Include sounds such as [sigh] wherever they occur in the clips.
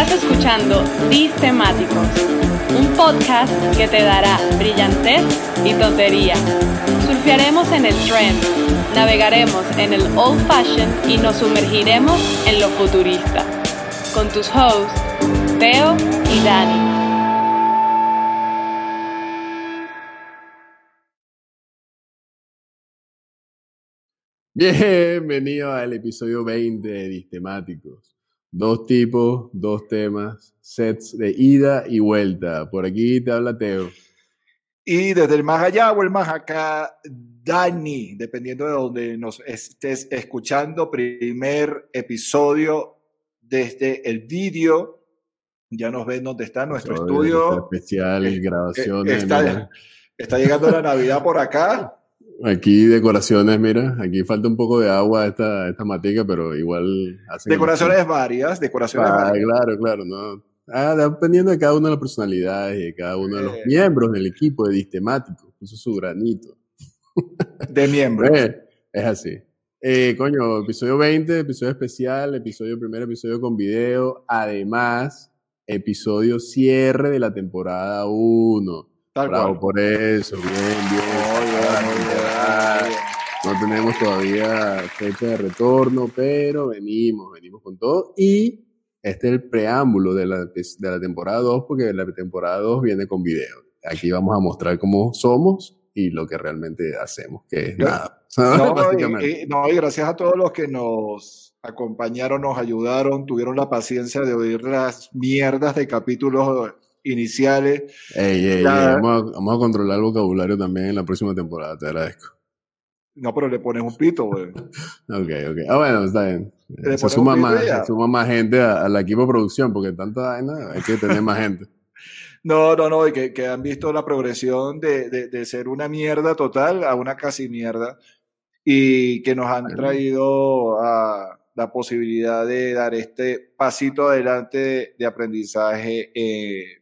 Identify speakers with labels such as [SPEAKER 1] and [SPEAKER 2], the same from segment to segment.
[SPEAKER 1] Estás escuchando Temáticos, un podcast que te dará brillantez y tontería. Surfearemos en el trend, navegaremos en el old fashion y nos sumergiremos en lo futurista. Con tus hosts, Teo y Dani.
[SPEAKER 2] Bienvenido al episodio 20 de Distemáticos. Dos tipos, dos temas, sets de ida y vuelta. Por aquí te habla Teo.
[SPEAKER 3] Y desde el más allá o el más acá, Dani, dependiendo de donde nos estés escuchando, primer episodio desde el vídeo. Ya nos ven dónde está nuestro estudio.
[SPEAKER 2] Especial, grabaciones.
[SPEAKER 3] Está, está llegando la Navidad por acá.
[SPEAKER 2] Aquí decoraciones, mira, aquí falta un poco de agua esta, esta matica, pero igual...
[SPEAKER 3] Decoraciones varias, decoraciones ah, varias.
[SPEAKER 2] Claro, claro, no. Ah, dependiendo de cada una de las personalidades y de cada uno de los miembros del equipo de Distemático, puso su granito. [laughs]
[SPEAKER 3] De miembros.
[SPEAKER 2] es así. Eh, coño, episodio 20, episodio especial, episodio primer episodio con video, además, episodio cierre de la temporada 1. Bravo por eso, bien, bien. No tenemos todavía fecha de retorno, pero venimos, venimos con todo. Y este es el preámbulo de la, de la temporada 2, porque la temporada 2 viene con video. Aquí vamos a mostrar cómo somos y lo que realmente hacemos, que es nada.
[SPEAKER 3] No, y, gracias a todos los que nos acompañaron, nos ayudaron, tuvieron la paciencia de oír las mierdas de capítulos iniciales.
[SPEAKER 2] vamos, vamos, a, controlar el vocabulario también en la próxima temporada, te agradezco.
[SPEAKER 3] No, pero le pones un pito, güey. [laughs]
[SPEAKER 2] ok, ok. Ah, bueno, está bien. Se suma, más, se suma más gente al equipo de producción, porque tanta vaina hay que tener más gente. [laughs]
[SPEAKER 3] No, no, no, y que, que han visto la progresión de, de, de, ser una mierda total a una casi mierda y que nos han traído a la posibilidad de dar este pasito adelante de, aprendizaje eh,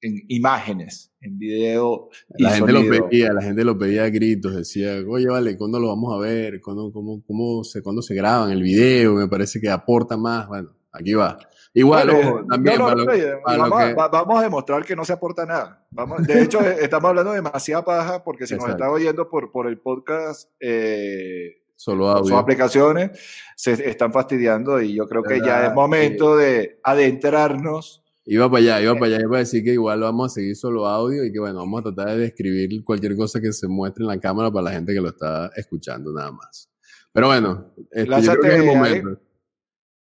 [SPEAKER 3] en imágenes en video.
[SPEAKER 2] la gente lo pedía, la gente lo pedía a gritos, decía, oye, vale, ¿cuándo lo vamos a ver? ¿Cuándo, cómo, cómo se, ¿Cuándo se graban el video? Me parece que aporta más. Bueno, aquí va. Igual, también
[SPEAKER 3] vamos, a demostrar que no se aporta nada. Vamos, de hecho, [laughs] estamos hablando demasiada paja porque si nos está oyendo por, por el podcast, eh,
[SPEAKER 2] Solo
[SPEAKER 3] sus aplicaciones se están fastidiando y yo creo que ya es momento de adentrarnos
[SPEAKER 2] Iba para allá, iba para allá, iba a decir que igual vamos a seguir solo audio y que bueno, vamos a tratar de describir cualquier cosa que se muestre en la cámara para la gente que lo está escuchando nada más. Pero bueno, este, yo creo que es el momento.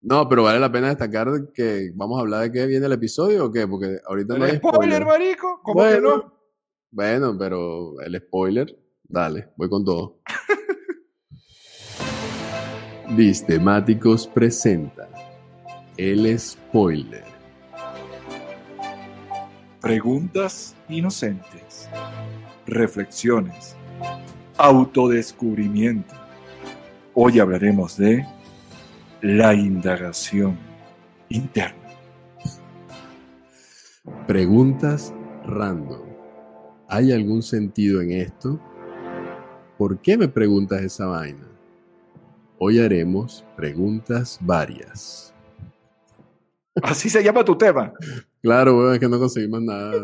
[SPEAKER 2] No, pero vale la pena destacar que vamos a hablar de qué viene el episodio o qué, porque ahorita no hay
[SPEAKER 3] spoiler, marico, ¿cómo bueno, que no?
[SPEAKER 2] Bueno, pero el spoiler, dale, voy con todo. [laughs] Distemáticos presenta el spoiler.
[SPEAKER 3] Preguntas inocentes, reflexiones, autodescubrimiento. Hoy hablaremos de la indagación interna.
[SPEAKER 2] Preguntas random. ¿Hay algún sentido en esto? ¿Por qué me preguntas esa vaina? Hoy haremos preguntas varias.
[SPEAKER 3] Así se llama tu tema.
[SPEAKER 2] Claro, es que no conseguimos nada,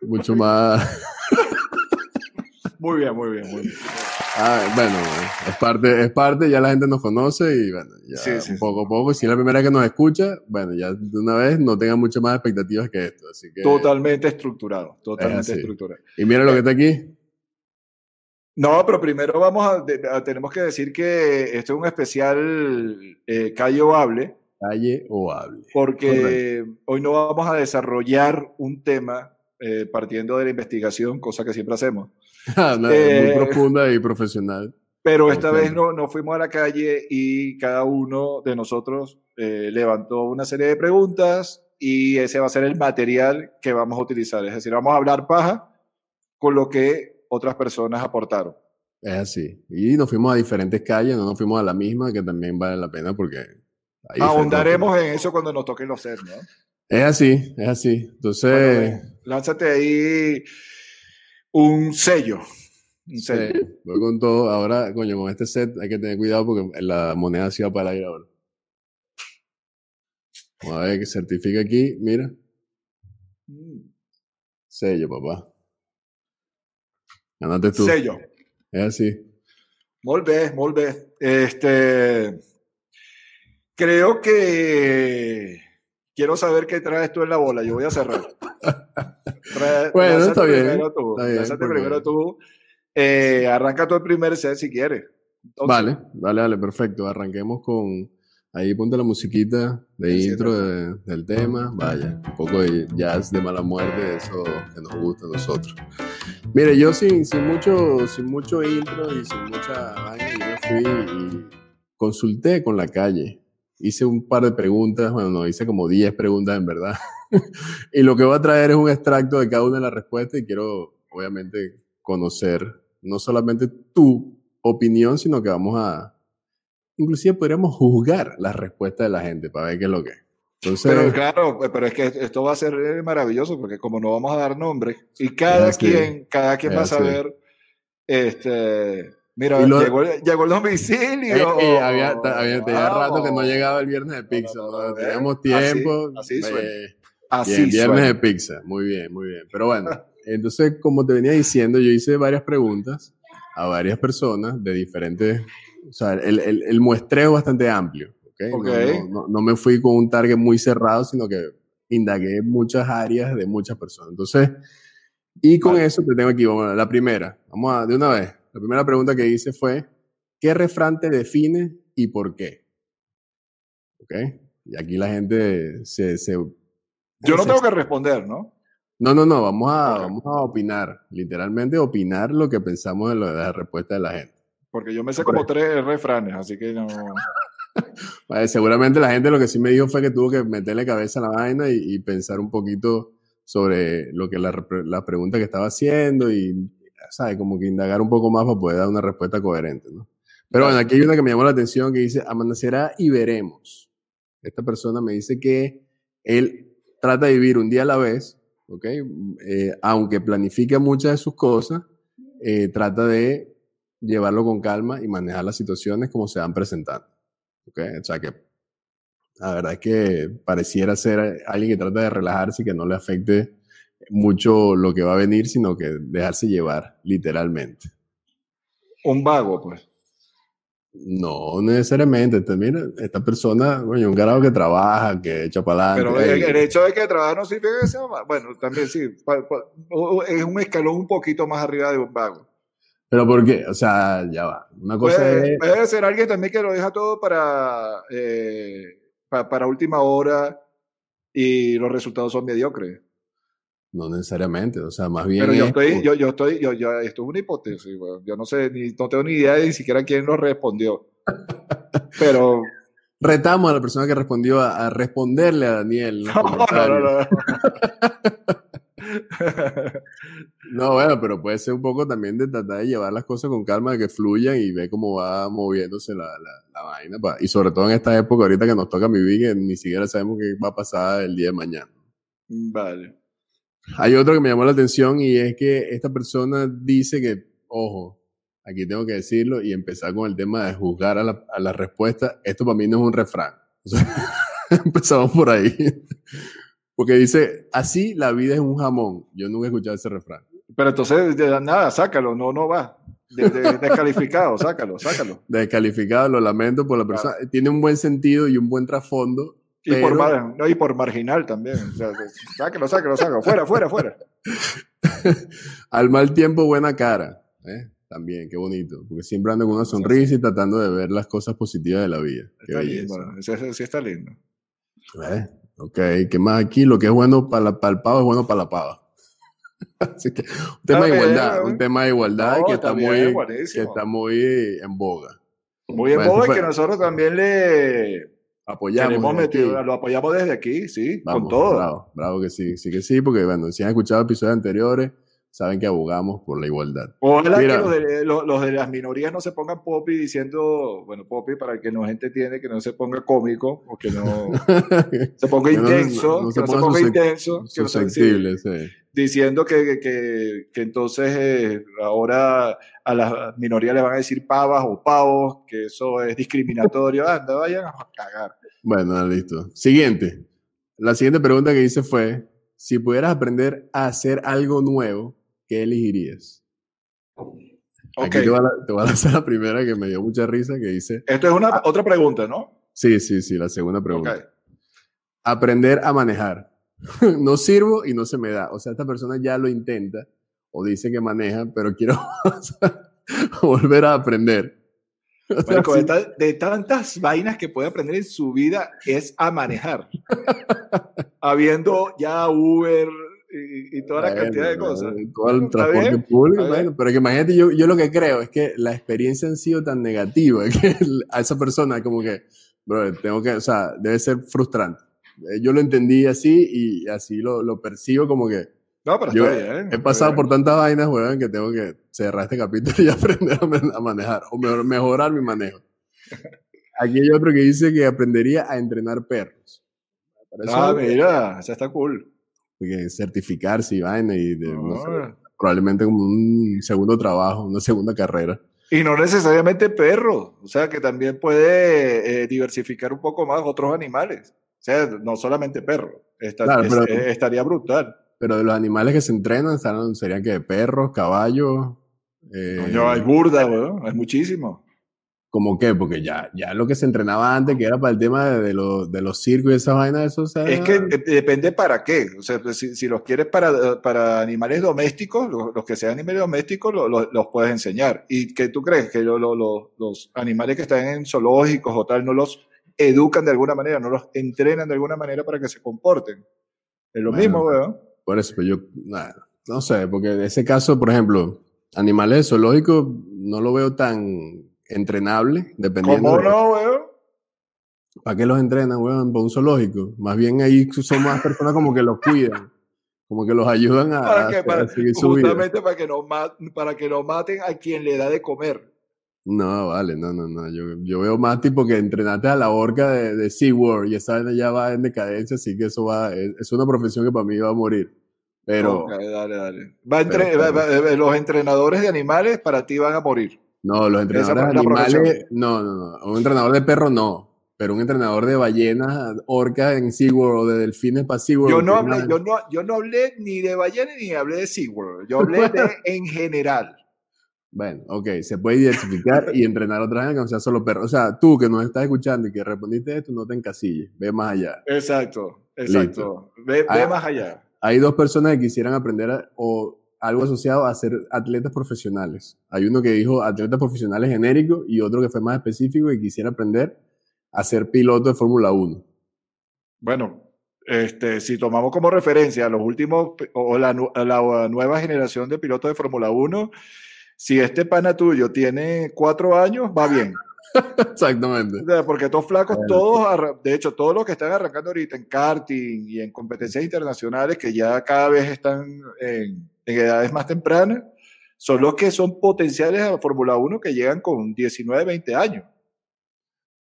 [SPEAKER 2] mucho más.
[SPEAKER 3] Muy bien, muy bien, muy bien.
[SPEAKER 2] Ah, bueno, es parte, es parte, ya la gente nos conoce y bueno, ya sí, poco a poco. Si es la primera que nos escucha, bueno, ya de una vez no tenga muchas más expectativas que esto. Así que,
[SPEAKER 3] totalmente estructurado, totalmente estructurado.
[SPEAKER 2] Y mira lo que está aquí.
[SPEAKER 3] No, pero primero vamos a, tenemos que decir que esto es un especial eh, Hable
[SPEAKER 2] calle o hable.
[SPEAKER 3] Porque hoy no vamos a desarrollar un tema eh, partiendo de la investigación, cosa que siempre hacemos. [laughs]
[SPEAKER 2] Muy eh, profunda y profesional.
[SPEAKER 3] Pero esta vez no, no, fuimos a la calle y cada uno de nosotros eh, levantó una serie de preguntas y ese va a ser el material que vamos a utilizar. Es decir, vamos a hablar paja con lo que otras personas aportaron.
[SPEAKER 2] Es así. Y nos fuimos a diferentes calles, no nos fuimos a la misma, que también vale la pena porque
[SPEAKER 3] Ahondaremos en eso cuando nos toquen los sets, ¿no?
[SPEAKER 2] Es así, es así. Entonces.
[SPEAKER 3] lánzate ahí un sello. Un sello.
[SPEAKER 2] voy con todo. Ahora, coño, con este set hay que tener cuidado porque la moneda se va para ir ahora. Vamos a ver que certifica aquí, mira. Mm. Sello, papá. Ganaste tú.
[SPEAKER 3] Sello.
[SPEAKER 2] Es así.
[SPEAKER 3] Muy bien. Este, creo que quiero saber qué traes tú en la bola. Yo voy a cerrar. [laughs]
[SPEAKER 2] bueno, está bien.
[SPEAKER 3] Primero tú. primero tú. Eh, arranca tú el primer set si quieres.
[SPEAKER 2] vale, vale, vale, perfecto. Arranquemos con. Ahí ponte la musiquita de intro del tema. Vaya, un poco de jazz de mala muerte, eso que nos gusta a nosotros. Mire, yo sin, sin, mucho, sin mucho intro y sin mucha vaina, yo fui y consulté con la calle. Hice un par de preguntas, bueno, no, hice como 10 preguntas en verdad. [laughs] y lo que voy a traer es un extracto de cada una de las respuestas y quiero, obviamente, conocer no solamente tu opinión, sino que vamos a, inclusive podríamos juzgar la respuesta de la gente para ver qué es lo que es.
[SPEAKER 3] Entonces, pero claro, pero es que esto va a ser maravilloso porque como no vamos a dar nombres y cada quien, cada quien va a saber, este, mira, llegó, llegó, el domicilio. Eh,
[SPEAKER 2] eh, había, había tenía rato que no llegaba el viernes de pizza, no, teníamos tiempo.
[SPEAKER 3] Así, así,
[SPEAKER 2] eh, así viernes de pizza, muy bien, muy bien. Pero bueno, entonces como te venía diciendo, yo hice varias preguntas a varias personas de diferentes, o sea, el, el, el muestreo es bastante amplio. ¿okay? No, no, me fui con un target muy cerrado, sino que indagué muchas áreas de muchas personas. Entonces, y con eso te tengo aquí, vamos la primera, vamos a, de una vez, la primera pregunta que hice fue, ¿qué refrán te define y por qué? ¿Ok? Y aquí la gente se... se
[SPEAKER 3] Yo no tengo que responder, ¿no?
[SPEAKER 2] No, no, no, vamos a, vamos a opinar, literalmente opinar lo que pensamos de, lo, de la respuesta de la gente.
[SPEAKER 3] Porque yo me sé como tres refranes, así que no... [laughs]
[SPEAKER 2] seguramente la gente lo que sí me dijo fue que tuvo que meterle cabeza a la vaina y, pensar un poquito sobre lo que la, la, pregunta que estaba haciendo y, ¿sabes? Como que indagar un poco más para poder dar una respuesta coherente, ¿no? Pero bueno, aquí hay una que me llamó la atención que dice, amanecerá y veremos. Esta persona me dice que él trata de vivir un día a la vez, ¿ok? Eh, aunque planifica muchas de sus cosas, eh, trata de llevarlo con calma y manejar las situaciones como se van presentando. O sea que la verdad es que pareciera ser alguien que trata de relajarse y que no le afecte mucho lo que va a venir, sino que dejarse llevar, literalmente.
[SPEAKER 3] Un vago, pues.
[SPEAKER 2] No necesariamente. Mira, esta persona, bueno, un grado que trabaja, que echa para
[SPEAKER 3] adelante. Pero el, hecho de que trabaja no significa que sea Bueno, también sí. Es un escalón un poquito más arriba de un vago.
[SPEAKER 2] Pero ¿por qué? O sea, ya va. Una cosa
[SPEAKER 3] puede, puede ser alguien también que lo deja todo para, eh, para, última hora y los resultados son mediocres.
[SPEAKER 2] No necesariamente, o sea, más bien.
[SPEAKER 3] Pero yo estoy, yo, yo estoy, yo, yo, esto es una hipótesis, yo no sé, ni, no tengo ni idea de ni siquiera quién lo respondió. [laughs] Pero.
[SPEAKER 2] Retamos a la persona que respondió a, responderle a Daniel. no, [laughs] no, no. [laughs] No, bueno, pero puede ser un poco también de tratar de llevar las cosas con calma, de que fluyan y ver cómo va moviéndose la, la, vaina. Y sobre todo en esta época, ahorita que nos toca vivir, que ni siquiera sabemos qué va a pasar el día de mañana.
[SPEAKER 3] Vale.
[SPEAKER 2] Hay otro que me llamó la atención y es que esta persona dice que, ojo, aquí tengo que decirlo y empezar con el tema de juzgar a la, a la respuesta. Esto para mí no es un refrán. [laughs] empezamos por ahí. Porque dice, así la vida es un jamón. Yo nunca he escuchado ese refrán.
[SPEAKER 3] Pero entonces, nada, sácalo, no, no va. descalificado, sácalo, sácalo.
[SPEAKER 2] Descalificado, lo lamento por la persona. Tiene un buen sentido y un buen trasfondo.
[SPEAKER 3] Y, por, no, y por marginal también. sácalo, sácalo, sácalo. Fuera, fuera, fuera. [laughs]
[SPEAKER 2] Al mal tiempo, buena cara. ¿eh? También, qué bonito. Porque siempre ando con una sonrisa y tratando de ver las cosas positivas de la vida.
[SPEAKER 3] Está lindo, sí, está lindo.
[SPEAKER 2] ¿Eh? Ok, ¿qué más aquí? Lo que es bueno para, para el pavo es bueno para la pava. [laughs] Así que un tema de igualdad, un tema de igualdad que, está muy, que está muy en boga.
[SPEAKER 3] Muy en boga y que nosotros también le
[SPEAKER 2] apoyamos.
[SPEAKER 3] lo apoyamos desde aquí, sí, con todo.
[SPEAKER 2] Bravo, bravo que sí, sí que sí, porque bueno, si han escuchado episodios anteriores, saben que abogamos por la igualdad.
[SPEAKER 3] Ojalá que los de, los, de, las minorías no se pongan popi diciendo, bueno, popi para el que no gente entiende, que no se ponga cómico o que no [laughs] se ponga intenso, que no se ponga intenso,
[SPEAKER 2] susceptible, sí.
[SPEAKER 3] diciendo que, que, que entonces eh, ahora a las minorías le van a decir pavas o pavos, que eso es discriminatorio. Anda, vayan a cagar.
[SPEAKER 2] Bueno, listo. Siguiente. La siguiente pregunta que hice fue, si pudieras aprender a hacer algo nuevo, ¿qué elegirías? Aquí te voy, a, lanzar la primera que me dio mucha risa, que dice...
[SPEAKER 3] Esto es una ah. otra pregunta, ¿no?
[SPEAKER 2] Sí, sí, sí, la segunda pregunta. Aprender a manejar. [laughs] no sirvo y no se me da. O sea, esta persona ya lo intenta o dice que maneja, pero quiero [laughs] volver a aprender. [laughs]
[SPEAKER 3] de, tantas vainas que puede aprender en su vida es a manejar. [laughs] Habiendo ya Uber y, toda la cantidad de cosas.
[SPEAKER 2] Todo el transporte público, bueno, pero que imagínate, yo, yo lo que creo es que la experiencia han sido tan negativa [laughs] que a esa persona como que, bro, tengo que, o sea, debe ser frustrante. Eh, yo lo entendí así y así lo, lo percibo como que
[SPEAKER 3] no, pero
[SPEAKER 2] Yo
[SPEAKER 3] está
[SPEAKER 2] He pasado por tantas vainas, weón, que tengo que cerrar este capítulo y [laughs] aprender a manejar, o mejorar mi manejo. Aquí hay otro que dice que aprendería a entrenar perros.
[SPEAKER 3] Ah, mira, ya está cool.
[SPEAKER 2] Porque certificarse y vaina y probablemente como un segundo trabajo, una segunda carrera.
[SPEAKER 3] Y no necesariamente perros, o sea que también puede eh, diversificar un poco más otros animales. O sea, no solamente perros. estaría brutal.
[SPEAKER 2] Pero de los animales que se entrenan, serían que perros, caballos.
[SPEAKER 3] Eh, no, hay burda, weón, hay muchísimo.
[SPEAKER 2] ¿Cómo qué? Porque ya, ya lo que se entrenaba antes, que era para el tema de, los, de los circos y esas vainas, eso, o sea...
[SPEAKER 3] Es que depende para qué. O sea, pues, si, si los quieres para, para animales domésticos, los, que sean animales domésticos, los puedes enseñar. ¿Y qué tú crees? Que los animales que están en zoológicos o tal, no los educan de alguna manera, no los entrenan de alguna manera para que se comporten. Es lo mismo, weón.
[SPEAKER 2] Por eso, pero yo, no sé, porque en ese caso, por ejemplo, animales zoológicos no lo veo tan entrenable, dependiendo.
[SPEAKER 3] ¿Cómo no, weón?
[SPEAKER 2] ¿Para qué los entrenan, weón? Para un zoológico. Más bien ahí son más personas como que los cuidan. Como que los ayudan a,
[SPEAKER 3] ¿Para para, seguir su Justamente para que, no, para que no maten a quien le da de comer.
[SPEAKER 2] No, vale, no, no, no. Yo, yo veo más tipo que entrenaste a la orca de, de SeaWorld y esa ya va en decadencia, así que eso va, es, una profesión que para mí va a morir. Pero.
[SPEAKER 3] dale, dale. Va entre, los entrenadores de animales para ti van a morir.
[SPEAKER 2] No, los entrenadores de animales. No, no, no. Un entrenador de perro no. Pero un entrenador de ballenas, orcas en SeaWorld o de delfines para SeaWorld.
[SPEAKER 3] Yo no, hablé, yo, no, yo no hablé ni de ballenas ni hablé de SeaWorld. Yo hablé de [laughs] en general.
[SPEAKER 2] Bueno, ok, se puede diversificar y entrenar otra vez que no sea solo perro. O sea, tú que nos estás escuchando y que respondiste esto, no te encasilles, ve más allá.
[SPEAKER 3] Exacto, exacto. Ve, ve, más allá.
[SPEAKER 2] Hay dos personas que quisieran aprender o algo asociado a ser atletas profesionales. Hay uno que dijo atletas profesionales genéricos y otro que fue más específico y quisiera aprender a ser piloto de Fórmula 1.
[SPEAKER 3] Bueno, este, si tomamos como referencia a los últimos o la, la nueva generación de pilotos de Fórmula 1, si este pana tuyo tiene cuatro años, va bien.
[SPEAKER 2] Exactamente.
[SPEAKER 3] porque estos flacos, todos, de hecho, todos los que están arrancando ahorita en karting y en competencias internacionales, que ya cada vez están en, edades más tempranas, son los que son potenciales a la Fórmula 1 que llegan con 19, 20 años.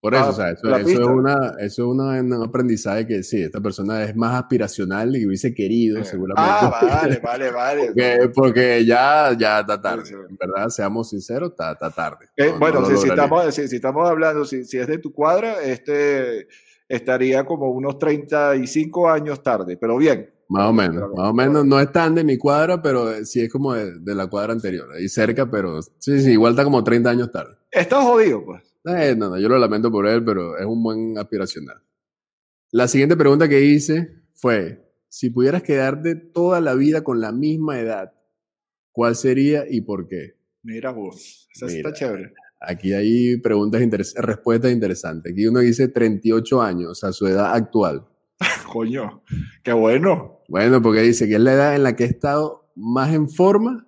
[SPEAKER 2] Por eso, o sea, eso, es una, eso es un aprendizaje que sí, esta persona es más aspiracional y hubiese querido, seguramente.
[SPEAKER 3] Ah, [laughs] vale, vale,
[SPEAKER 2] vale. Porque, ya, ya está tarde, en verdad, seamos sinceros, está, está tarde.
[SPEAKER 3] Eh, bueno, si, si, estamos, si, estamos, hablando, si, si, es de tu cuadra, este estaría como unos 35 años tarde, pero bien.
[SPEAKER 2] Más o menos, más o menos, no es tan de mi cuadra, pero sí es como de, de la cuadra anterior, ahí cerca, pero sí, sí, igual está como 30 años tarde.
[SPEAKER 3] Está jodido, pues.
[SPEAKER 2] Eh, no, no, yo lo lamento por él, pero es un buen aspiracional. La siguiente pregunta que hice fue, si pudieras quedarte toda la vida con la misma edad, ¿cuál sería y por qué?
[SPEAKER 3] Mira vos, esa está chévere.
[SPEAKER 2] Aquí hay preguntas interesantes, respuestas interesantes. Aquí uno dice 38 años, sea, su edad actual. [laughs]
[SPEAKER 3] Coño, qué bueno.
[SPEAKER 2] Bueno, porque dice que es la edad en la que he estado más en forma,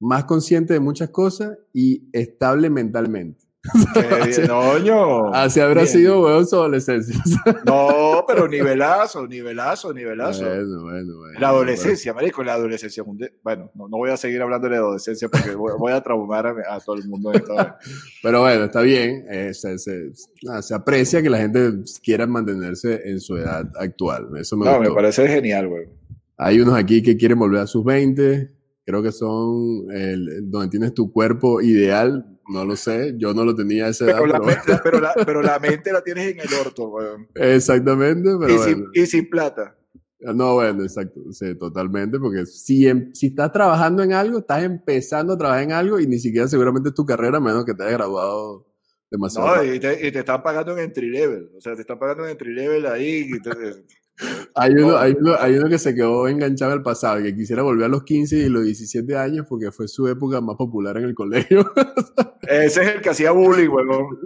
[SPEAKER 2] más consciente de muchas cosas y estable mentalmente. [laughs]
[SPEAKER 3] No,
[SPEAKER 2] Así habrá sido, weón, su adolescencia. [laughs]
[SPEAKER 3] No, pero nivelazo, nivelazo, nivelazo.
[SPEAKER 2] Bueno, bueno, bueno.
[SPEAKER 3] La adolescencia, marico, la adolescencia. Bueno, no, voy a seguir hablando de la adolescencia porque voy, a traumar a, todo el mundo. [laughs]
[SPEAKER 2] pero bueno, está bien. Eh, se, aprecia que la gente quiera mantenerse en su edad actual. Eso me
[SPEAKER 3] No, me parece genial, weón.
[SPEAKER 2] Hay unos aquí que quieren volver a sus 20. Creo que son el, donde tienes tu cuerpo ideal No lo sé, yo no lo tenía a esa
[SPEAKER 3] pero, edad, la mente, pero, la, pero, la, [laughs] mente la tienes en el orto, weón.
[SPEAKER 2] Exactamente, pero
[SPEAKER 3] y, sin, y sin plata.
[SPEAKER 2] No, bueno, exacto, sí, totalmente, porque si, em, si estás trabajando en algo, estás empezando a trabajar en algo y ni siquiera seguramente es tu carrera, menos que te hayas graduado demasiado.
[SPEAKER 3] No, y te, y te, están pagando en entry level, o sea, te están pagando en entry level ahí. Y te,
[SPEAKER 2] hay, uno, hay, uno, hay uno que se quedó enganchado al pasado, que quisiera volver a los 15 y los 17 años porque fue su época más popular en el colegio. [laughs]
[SPEAKER 3] Ese es el que hacía bullying, huevón.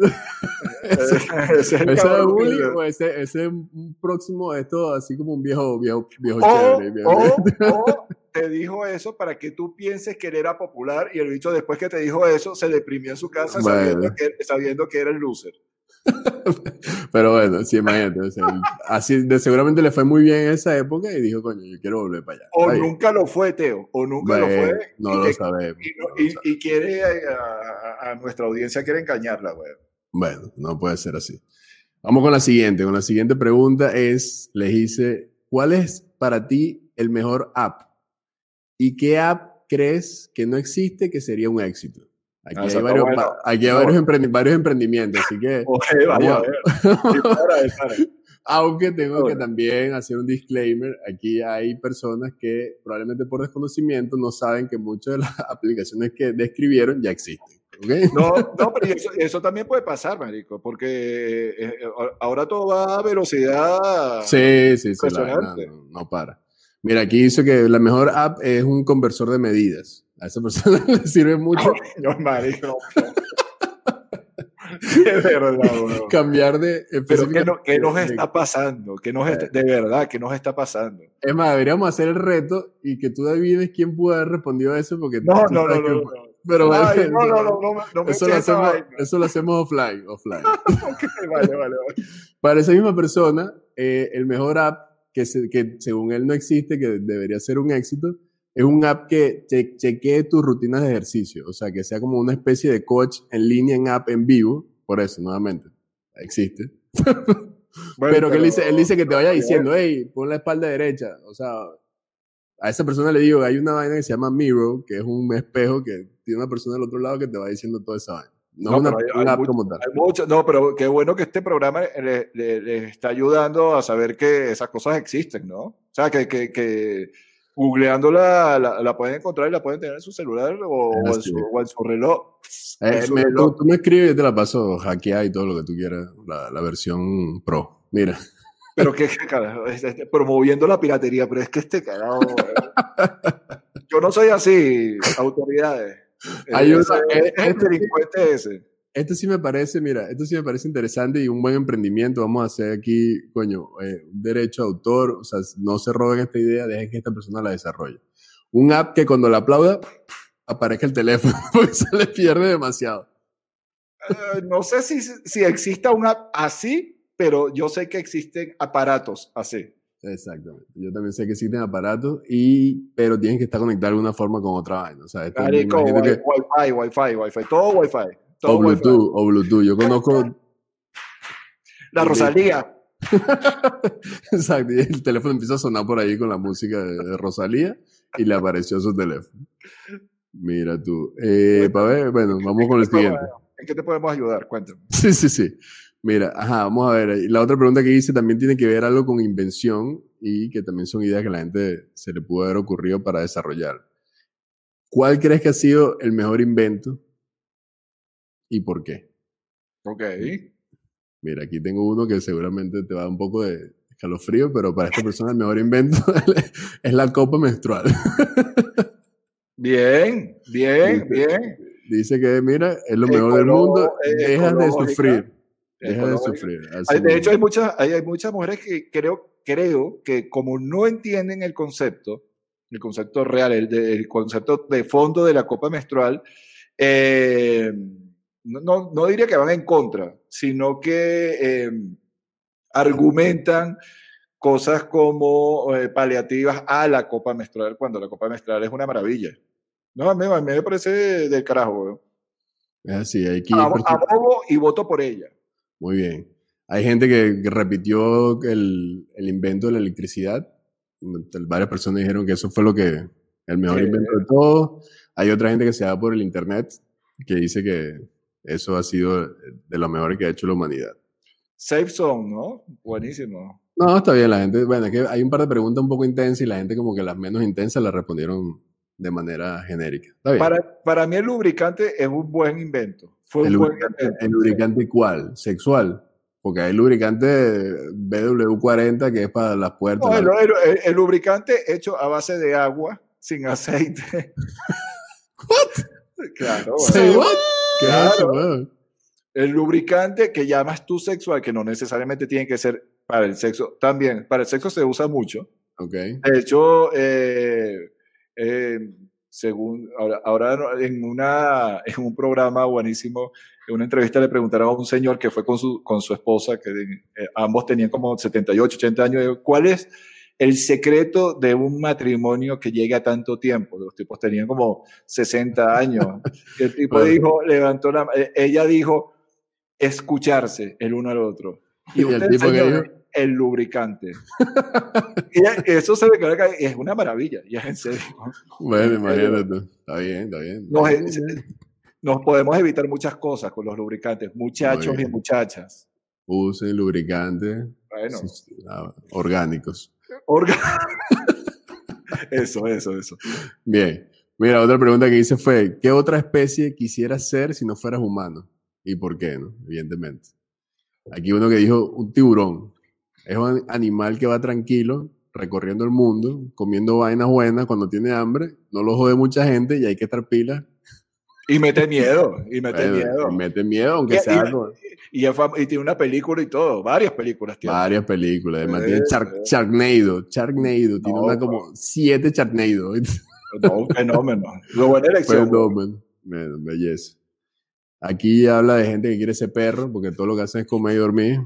[SPEAKER 2] ese, [laughs] ese, es el ese es bullying, o ese, ese es un próximo, esto así como un viejo, viejo, viejo
[SPEAKER 3] o,
[SPEAKER 2] chévere.
[SPEAKER 3] Viejo. O, o, [laughs] te dijo eso para que tú pienses que él era popular y el bicho después que te dijo eso se deprimió en su casa bueno. sabiendo, que, sabiendo que era el loser. [laughs]
[SPEAKER 2] Pero bueno, sí, imagínate. O sea, así de, seguramente le fue muy bien en esa época y dijo, coño, yo quiero volver para allá.
[SPEAKER 3] O Ahí. nunca lo fue, Teo. O nunca
[SPEAKER 2] bueno,
[SPEAKER 3] lo fue.
[SPEAKER 2] No lo sabemos.
[SPEAKER 3] Y,
[SPEAKER 2] no
[SPEAKER 3] lo y, y quiere a, a, a, nuestra audiencia, quiere engañarla, güey.
[SPEAKER 2] Bueno, no puede ser así. Vamos con la siguiente. Con la siguiente pregunta es, les hice, ¿cuál es para ti el mejor app? ¿Y qué app crees que no existe que sería un éxito? Aquí,
[SPEAKER 3] Ah,
[SPEAKER 2] hay,
[SPEAKER 3] eso
[SPEAKER 2] varios,
[SPEAKER 3] bueno.
[SPEAKER 2] aquí hay varios, emprendi- varios emprendimientos, así que... [laughs]
[SPEAKER 3] Oye, vaya, a ver. [laughs] Sí, para, para.
[SPEAKER 2] Aunque tengo que también hacer un disclaimer, aquí hay personas que probablemente por desconocimiento no saben que muchas de las [laughs] aplicaciones que describieron ya existen. ¿ok?
[SPEAKER 3] No, no, pero eso, eso también puede pasar, marico, porque eh, eh, ahora todo va a velocidad.
[SPEAKER 2] Sí, sí, sí, la- no, no para. Mira, aquí dice que la mejor app es un conversor de medidas. A esa persona [laughs] le sirve mucho
[SPEAKER 3] No, marico. De verdad, weón.
[SPEAKER 2] cambiar de...
[SPEAKER 3] Pero ¿qué, no- qué nos está pasando? ¿Qué nos está- de verdad, ¿qué nos está pasando?
[SPEAKER 2] Es más, deberíamos hacer el reto y que tú adivines quién pudo haber respondido a eso porque
[SPEAKER 3] No, no, no, no.
[SPEAKER 2] Pero
[SPEAKER 3] Ay, no, no, no, no,
[SPEAKER 2] eso, lo hacemos, eso lo hacemos offline, offline. [laughs]
[SPEAKER 3] Vale, vale, vale.
[SPEAKER 2] Para esa misma persona, eh, el mejor app que, se- que según él no existe, que debería ser un éxito, es un app que che- chequee tus rutinas de ejercicio. O sea, que sea como una especie de coach en línea, en app, en vivo. Por eso, nuevamente, existe. [laughs]
[SPEAKER 3] Bueno,
[SPEAKER 2] pero que él dice, él dice que te vaya diciendo, hey, pon la espalda derecha. O sea, a esa persona le digo, hay una vaina que se llama Miro, que es un espejo que tiene una persona del otro lado que te va diciendo toda esa vaina. No,
[SPEAKER 3] No,
[SPEAKER 2] una,
[SPEAKER 3] hay-
[SPEAKER 2] una
[SPEAKER 3] hay
[SPEAKER 2] app
[SPEAKER 3] mucho-
[SPEAKER 2] como tal.
[SPEAKER 3] Hay mucho- no, pero qué bueno que este programa le, le- le está ayudando a saber que esas cosas existen, ¿no? O sea, que, que, que googleándola la, la pueden encontrar y la pueden tener en su celular o, o en, su,
[SPEAKER 2] es.
[SPEAKER 3] o en su reloj.
[SPEAKER 2] Eh,
[SPEAKER 3] En su
[SPEAKER 2] me-
[SPEAKER 3] reloj.
[SPEAKER 2] tú, tú me escribes te la paso hackeada y todo lo que tú quieras, la, la versión pro. Mira,
[SPEAKER 3] Pero qué carajo, es- es- promoviendo la piratería, pero es que este carajo. eh, [laughs] Yo no soy así, autoridades.
[SPEAKER 2] Hay
[SPEAKER 3] Ese-
[SPEAKER 2] una-
[SPEAKER 3] es el delincuente ese.
[SPEAKER 2] Este sí me parece, mira, esto sí me parece interesante y un buen emprendimiento. Vamos a hacer aquí, coño, eh, un derecho de autor, o sea, no se roben esta idea, dejen que esta persona la desarrolle. Un app que cuando la aplauda aparezca el teléfono, [laughs] porque se le pierde demasiado.
[SPEAKER 3] Eh, no sé si, si exista una así, pero yo sé que existen aparatos así.
[SPEAKER 2] Exactamente. Yo también sé que existen aparatos, y, pero tienen que estar conectados de alguna forma con otra vaina. O sea, esto
[SPEAKER 3] Marico, wi-
[SPEAKER 2] que-
[SPEAKER 3] Wi-Fi, Wi-Fi, Wi-Fi, todo Wi-Fi. Todo
[SPEAKER 2] o Bluetooth, o Bluetooth. Yo conozco
[SPEAKER 3] La Rosalía. [laughs]
[SPEAKER 2] Exacto, y el teléfono empieza a sonar por ahí con la música de, Rosalía y le apareció su teléfono. Mira tú. Eh, pa' ver, bueno, vamos con el siguiente.
[SPEAKER 3] ¿En qué te podemos ayudar? Cuéntame.
[SPEAKER 2] Sí, sí, sí. Mira, ajá, vamos a ver. La otra pregunta que hice también tiene que ver algo con invención y que también son ideas que la gente se le pudo haber ocurrido para desarrollar. ¿Cuál crees que ha sido el mejor invento y por qué?
[SPEAKER 3] Ok.
[SPEAKER 2] Mira, aquí tengo uno que seguramente te va a dar un poco de escalofrío, pero para esta persona el mejor invento [laughs] es la copa menstrual.
[SPEAKER 3] Bien, bien,
[SPEAKER 2] Dice-
[SPEAKER 3] bien.
[SPEAKER 2] Dice que, mira, es lo mejor del mundo, dejas de sufrir. Deja de sufrir.
[SPEAKER 3] Hay- de hecho, hay muchas, hay, hay muchas mujeres que creo, creo que como no entienden el concepto, el concepto real, el, de- el concepto de fondo de la copa menstrual, eh, no, no, no diría que van en contra, sino que eh, argumentan cosas como eh, paliativas a la copa menstrual, cuando la copa menstrual es una maravilla. No, a mí, a mí me parece del carajo. weón.
[SPEAKER 2] Es así, hay que
[SPEAKER 3] Abo- Abogo y voto por ella.
[SPEAKER 2] Muy bien. Hay gente que, que repitió el, el invento de la electricidad. Varias personas dijeron que eso fue lo que el mejor
[SPEAKER 3] Sí.
[SPEAKER 2] invento de todo. Hay otra gente que se va por el internet. que dice que eso ha sido de lo mejor que ha hecho la humanidad.
[SPEAKER 3] Safe Zone, ¿no? Buenísimo.
[SPEAKER 2] No, está bien, la gente, bueno, es que hay un par de preguntas un poco intensas y la gente como que las menos intensas las respondieron de manera genérica.
[SPEAKER 3] Para, para mí el lubricante es un buen invento. Fue
[SPEAKER 2] el
[SPEAKER 3] un
[SPEAKER 2] lubricante, ¿El lubricante cuál? ¿Sexual? Porque hay lubricante BW40 que es para las puertas.
[SPEAKER 3] No, el, lubricante hecho a base de agua, sin aceite. [laughs]
[SPEAKER 2] ¿What?
[SPEAKER 3] Claro.
[SPEAKER 2] ¿Qué claro.
[SPEAKER 3] El lubricante que llamas tú sexual, que no necesariamente tiene que ser para el sexo, también para el sexo se usa mucho.
[SPEAKER 2] Okay.
[SPEAKER 3] De hecho, eh, eh, según ahora, ahora, en, una, [laughs] en un programa buenísimo, en una entrevista le preguntaron a un señor que fue con su, con su esposa, que eh, ambos tenían como 78, 80 años, ¿cuál es el secreto de un matrimonio que llegue a tanto tiempo? Los tipos tenían como 60 años. [laughs] el tipo dijo, levantó la, ella dijo, escucharse el uno al otro. Y, el tipo el lubricante. [laughs] y eso se ve que es una maravilla, ya en serio.
[SPEAKER 2] Bueno, imagínate. Está bien, está bien.
[SPEAKER 3] Nos, podemos evitar muchas cosas con los lubricantes, muchachos y muchachas.
[SPEAKER 2] Usen lubricantes
[SPEAKER 3] bueno.
[SPEAKER 2] Ah, orgánicos. [laughs]
[SPEAKER 3] eso, eso, eso.
[SPEAKER 2] Bien. Mira, otra pregunta que hice fue, ¿qué otra especie quisieras ser si no fueras humano? ¿Y por qué, no? Evidentemente. Aquí uno que dijo un tiburón. Es un animal que va tranquilo, recorriendo el mundo, comiendo vainas buenas cuando tiene hambre, no lo jode mucha gente y hay que estar pila.
[SPEAKER 3] Y mete miedo, y mete miedo.
[SPEAKER 2] Y mete miedo, aunque sea
[SPEAKER 3] y, y, tiene una película y todo, varias películas tiene.
[SPEAKER 2] Varias películas, además tiene Sharknado, tiene una como siete Sharknado.
[SPEAKER 3] No, un fenómeno. Lo buena elección.
[SPEAKER 2] Fenómeno, belleza. Aquí habla de gente que quiere ser perro, porque todo lo que hacen es comer y dormir.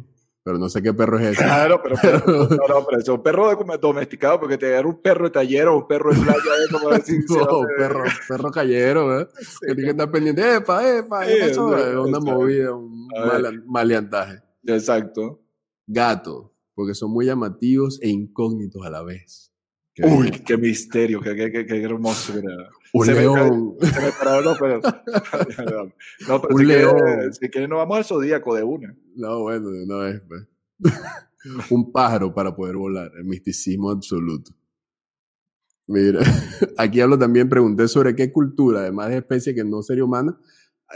[SPEAKER 2] Pero no sé qué perro es ese.
[SPEAKER 3] Claro, pero, [laughs] no, no, pero es un perro domesticado, porque te agarra un perro de taller o un perro de playa, ¿eh? como [laughs] decir,
[SPEAKER 2] no, perro, perro callero, ¿eh? [laughs] que tiene que estar pendiente, epa, epa, eso es una movida, un maleantaje.
[SPEAKER 3] Exacto.
[SPEAKER 2] Gato, porque son muy llamativos e incógnitos a la vez.
[SPEAKER 3] Uy, qué misterio, qué, qué, qué, hermosura.
[SPEAKER 2] Un león.
[SPEAKER 3] se me pararon pero. [laughs] no, pero un si león. Quiere, si quiere, no vamos al zodíaco de una.
[SPEAKER 2] No, bueno, no es. Pues. [laughs] un pájaro para poder volar, el misticismo absoluto. Mira, [laughs] aquí hablo también, pregunté sobre qué cultura, además de especie que no sería humana,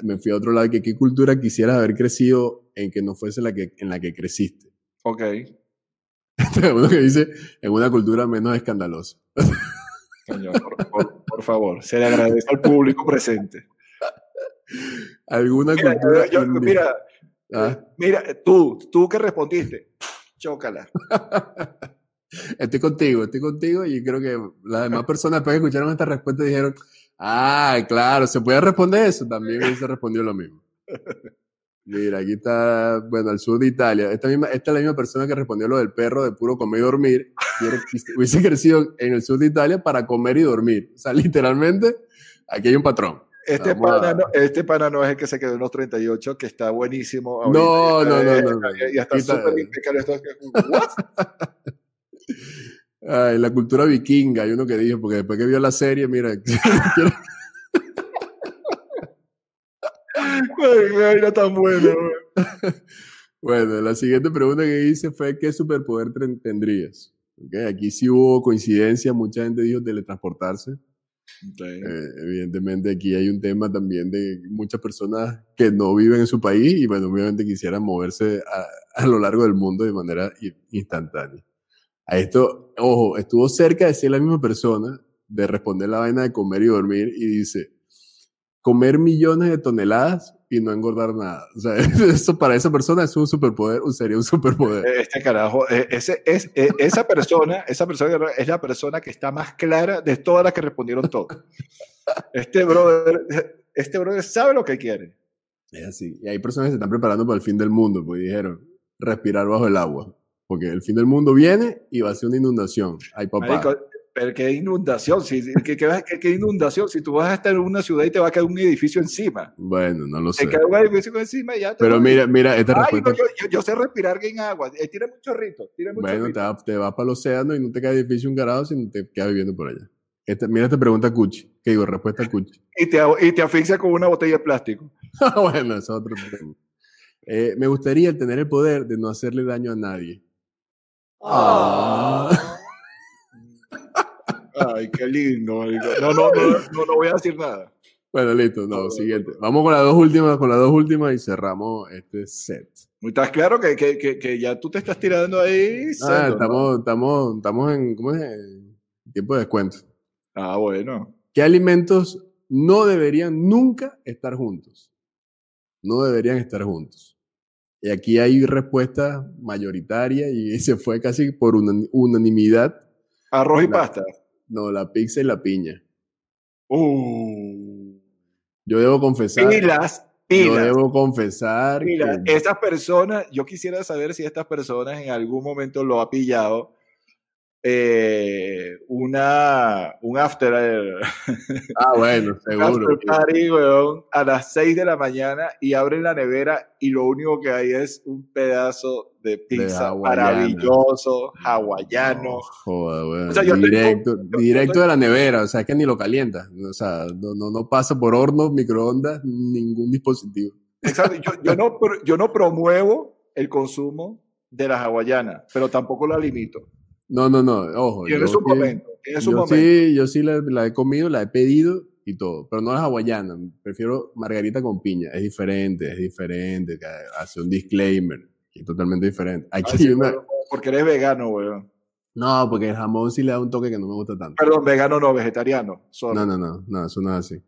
[SPEAKER 2] me fui a otro lado, que qué cultura quisieras haber crecido en que no fuese la que, en la que creciste.
[SPEAKER 3] Ok.
[SPEAKER 2] Uno que dice, en una cultura menos escandalosa.
[SPEAKER 3] por, favor, se le agradece al público presente.
[SPEAKER 2] ¿Alguna cultura?
[SPEAKER 3] mira, ¿Ah? mira, tú, tú que respondiste, chócala. [laughs]
[SPEAKER 2] Estoy contigo, estoy contigo y creo que las demás personas después que escucharon esta respuesta dijeron, ah, claro, se puede responder eso. También se respondió lo mismo. [laughs] Mira, aquí está, bueno, al sur de Italia. Esta, misma, esta es la misma persona que respondió lo del perro de puro comer y dormir. [laughs] hubiese crecido en el sur de Italia para comer y dormir. O sea, literalmente, aquí hay un patrón.
[SPEAKER 3] Este pana, no, este pana, no, es el que se quedó en los 38, que está buenísimo.
[SPEAKER 2] No, no, no, no,
[SPEAKER 3] Y está súper impecable. [laughs]
[SPEAKER 2] Ay, la cultura vikinga, hay uno que dijo, porque después que vio la serie, mira, [laughs]
[SPEAKER 3] era tan bueno. [laughs]
[SPEAKER 2] bueno, la siguiente pregunta que hice fue, ¿qué superpoder tendrías? Okay, aquí sí hubo coincidencia, mucha gente dijo teletransportarse. Eh, evidentemente aquí hay un tema también de muchas personas que no viven en su país y bueno, obviamente quisieran moverse a, a lo largo del mundo de manera instantánea. A esto, ojo, estuvo cerca de ser la misma persona de responder la vaina de comer y dormir y dice, comer millones de toneladas y no engordar nada. O sea, [laughs] eso para esa persona es un superpoder, sería un superpoder.
[SPEAKER 3] Este carajo, e, ese, es, e, esa persona, esa persona es la persona que está más clara de todas las que respondieron todo. Este brother, este brother sabe lo que quiere.
[SPEAKER 2] Es así. Y hay personas que se están preparando para el fin del mundo, pues dijeron, respirar bajo el agua. Porque el fin del mundo viene y va a ser una inundación. Ay, papá.
[SPEAKER 3] Pero qué inundación, si, ¿qué, qué, inundación, si tú vas a estar en una ciudad y te va a caer un edificio encima.
[SPEAKER 2] Bueno, no lo sé.
[SPEAKER 3] Te cae un edificio encima y ya
[SPEAKER 2] te Pero mira, mira, esta respuesta...
[SPEAKER 3] yo, yo, sé respirar en agua, eh, tira mucho rito, tira mucho
[SPEAKER 2] Bueno, te, vas para el océano y no te cae edificio un garado, sino te quedas viviendo por allá. mira esta pregunta Cuchi, que digo, respuesta Cuchi. [laughs]
[SPEAKER 3] Y te, y te asfixia con una botella de plástico. [laughs]
[SPEAKER 2] bueno, es otro tema. Eh, me gustaría tener el poder de no hacerle daño a nadie.
[SPEAKER 3] Ah. Ay, qué lindo. No, no, no, no, voy a decir nada.
[SPEAKER 2] Bueno, listo, no, siguiente. Vamos con las dos últimas, con las dos últimas y cerramos este set.
[SPEAKER 3] Estás claro que, que, que, ya tú te estás tirando ahí.
[SPEAKER 2] Ah, estamos, estamos, estamos en, ¿cómo es? tiempo de descuento.
[SPEAKER 3] Ah, bueno.
[SPEAKER 2] ¿Qué alimentos no deberían nunca estar juntos? No deberían estar juntos. Y aquí hay respuesta mayoritaria y [laughs] se fue casi por unanimidad.
[SPEAKER 3] Arroz y pasta.
[SPEAKER 2] No, la pizza y la piña.
[SPEAKER 3] Uh.
[SPEAKER 2] Yo debo confesar.
[SPEAKER 3] Pilas, pilas.
[SPEAKER 2] Yo debo confesar.
[SPEAKER 3] Estas personas, yo quisiera saber si estas personas en algún momento lo ha pillado eh, una, un after.
[SPEAKER 2] Ah, bueno, [laughs] seguro.
[SPEAKER 3] party, weón, a las 6 de la mañana y abren la nevera y lo único que hay es un pedazo de pizza maravilloso, hawaiano.
[SPEAKER 2] joder, directo, directo de la nevera, o sea, es que ni lo calienta, o sea, no, no, no pasa por horno, microondas, ningún dispositivo.
[SPEAKER 3] Exacto, yo, yo, no, yo no promuevo el consumo de la hawaiana, pero tampoco la limito.
[SPEAKER 2] No, no, no, ojo.
[SPEAKER 3] Tiene su momento. Tiene su
[SPEAKER 2] yo
[SPEAKER 3] momento.
[SPEAKER 2] Sí, yo sí la, he comido, la he pedido y todo, pero no la hawaiana. Prefiero margarita con piña. Es diferente, es diferente. Hace un disclaimer. Es totalmente diferente. Aquí
[SPEAKER 3] Porque eres vegano, weón.
[SPEAKER 2] No, porque el jamón sí le da un toque que no me gusta tanto.
[SPEAKER 3] Perdón, vegano no, vegetariano.
[SPEAKER 2] No, no, no, no, eso no es así.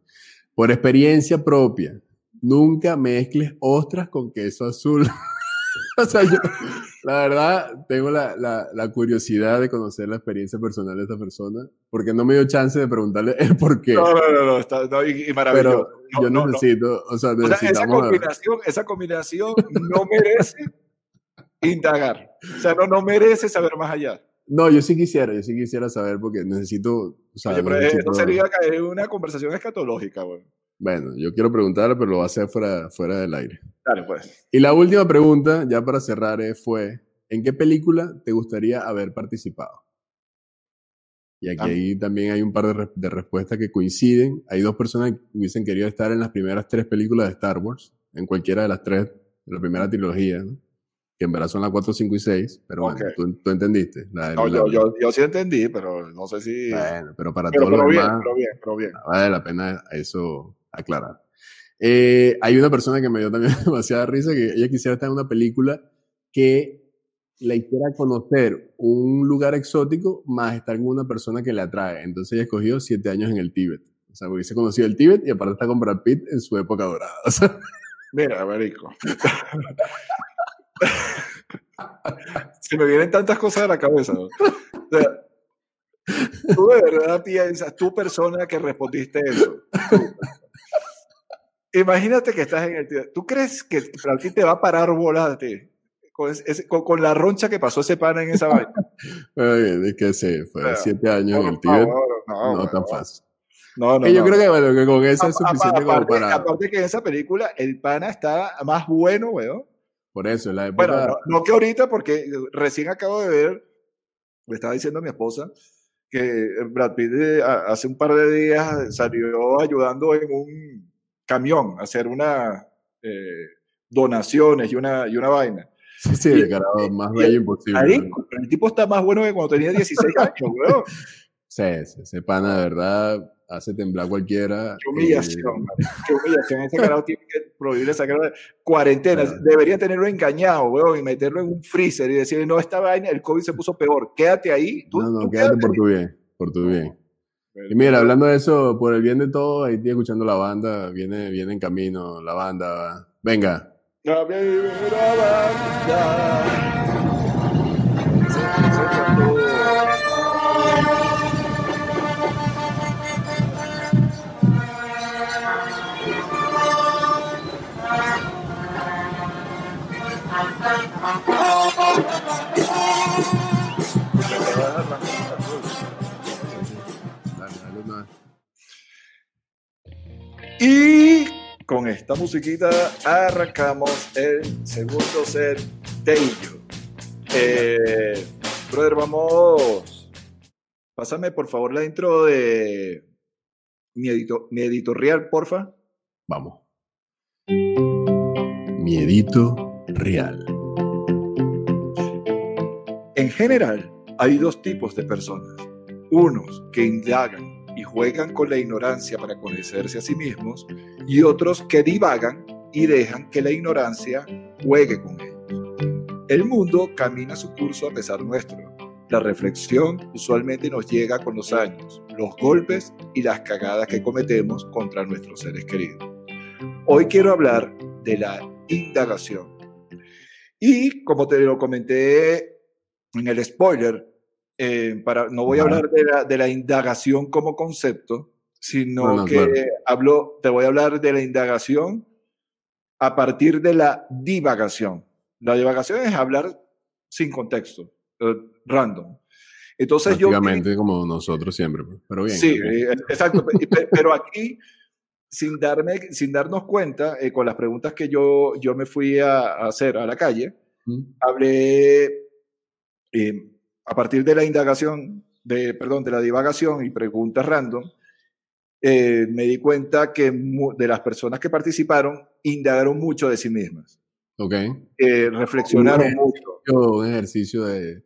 [SPEAKER 2] Por experiencia propia, nunca mezcles ostras con queso azul. [laughs] [laughs] o sea, yo, la verdad, tengo la, la, la, curiosidad de conocer la experiencia personal de esta persona, porque no me dio chance de preguntarle el por qué.
[SPEAKER 3] No, no, no, no está y, maravilloso.
[SPEAKER 2] Pero yo necesito, o sea, necesitamos...
[SPEAKER 3] esa, combinación, esa combinación no merece indagar. O sea, no, no merece saber más allá.
[SPEAKER 2] No, yo sí quisiera, yo sí quisiera saber porque necesito... O sea,
[SPEAKER 3] Oye, pero necesito... sería una conversación escatológica, güey.
[SPEAKER 2] Bueno, yo quiero preguntarle, pero lo voy a hacer fuera, fuera del aire.
[SPEAKER 3] Dale, pues.
[SPEAKER 2] Y la última pregunta, ya para cerrar, fue, ¿en qué película te gustaría haber participado? Y aquí ah. también hay un par de, de, respuestas que coinciden. Hay dos personas que hubiesen querido estar en las primeras tres películas de Star Wars, en cualquiera de las tres, de la primera trilogía, que en verdad son las 4, 5 y 6, pero bueno, tú, entendiste.
[SPEAKER 3] no, yo, yo, yo, sí entendí, pero no sé si...
[SPEAKER 2] Bueno, pero para todos los
[SPEAKER 3] demás... Pero bien, pero bien.
[SPEAKER 2] Vale la pena eso aclarar. Eh, hay una persona que me dio también [laughs] demasiada risa que ella quisiera estar en una película que la hiciera conocer un lugar exótico más estar con una persona que le atrae. Entonces ella escogió siete años en el Tíbet. O sea, hubiese conocido el Tíbet y aparte está con Brad Pitt en su época dorada. [laughs]
[SPEAKER 3] Mira, Marico. [laughs] Se me vienen tantas cosas a la cabeza. O sea, [laughs] tú de verdad piensas, tú persona que respondiste eso, Imagínate que estás en el... ¿Tú crees que a ti te va a parar bola Con, con, la roncha que pasó ese pana en esa vaina.
[SPEAKER 2] es que sí, fue siete años en el Tíbet. No, no, tan fácil.
[SPEAKER 3] No, no,
[SPEAKER 2] yo creo que, bueno, que con eso es suficiente
[SPEAKER 3] aparte,
[SPEAKER 2] como para...
[SPEAKER 3] Aparte que en esa película el pana estaba más bueno, weón.
[SPEAKER 2] Por eso, en la época...
[SPEAKER 3] Bueno, no, que ahorita, porque recién acabo de ver, me estaba diciendo mi esposa, que Brad Pitt eh, hace un par de días salió ayudando en un camión, hacer una eh, donaciones y una, y una vaina.
[SPEAKER 2] Sí, sí, y, carajo, más bello imposible.
[SPEAKER 3] el tipo está más bueno que cuando tenía 16 años, weón.
[SPEAKER 2] Sí, ese pana de verdad hace temblar cualquiera.
[SPEAKER 3] Qué humillación, qué humillación. Ese [laughs] carajo tiene que prohibirle sacar cuarentena. Debería tenerlo engañado, weón, y meterlo en un freezer y decirle, no, esta vaina, el COVID se puso peor, quédate ahí.
[SPEAKER 2] no, no, quédate, por tu bien, por tu bien. Y mira, hablando de eso, por el bien de todo, ahí estoy escuchando la banda, viene, viene en camino la banda. Venga.
[SPEAKER 3] La banda. Y con esta musiquita arrancamos el segundo set de ello. Eh, brother, vamos Pásame por favor la intro de mi, mi editorial, porfa.
[SPEAKER 2] Vamos. Mi edito real.
[SPEAKER 3] En general, hay dos tipos de personas. Unos que indagan y juegan con la ignorancia para conocerse a sí mismos y otros que divagan y dejan que la ignorancia juegue con ellos. El mundo camina su curso a pesar nuestro la reflexión usualmente nos llega con los años, los golpes y las cagadas que cometemos contra nuestros seres queridos. Hoy quiero hablar de la indagación. Y como te lo comenté en el spoiler, eh, para, no voy a hablar de la, indagación como concepto, sino que hablo, te voy a hablar de la indagación a partir de la divagación. La divagación es hablar sin contexto. Eh, random. Entonces yo...
[SPEAKER 2] como nosotros siempre, pues, pero bien.
[SPEAKER 3] Sí, eh, exacto. pero aquí, sin, darme, sin darnos cuenta, eh, con las preguntas que yo, yo me fui a, hacer a la calle, hablé a partir de la indagación, de, perdón, de la divagación y preguntas random, me di cuenta que de las personas que participaron indagaron mucho de sí mismas.
[SPEAKER 2] Ok.
[SPEAKER 3] reflexionaron mucho.
[SPEAKER 2] Un ejercicio de,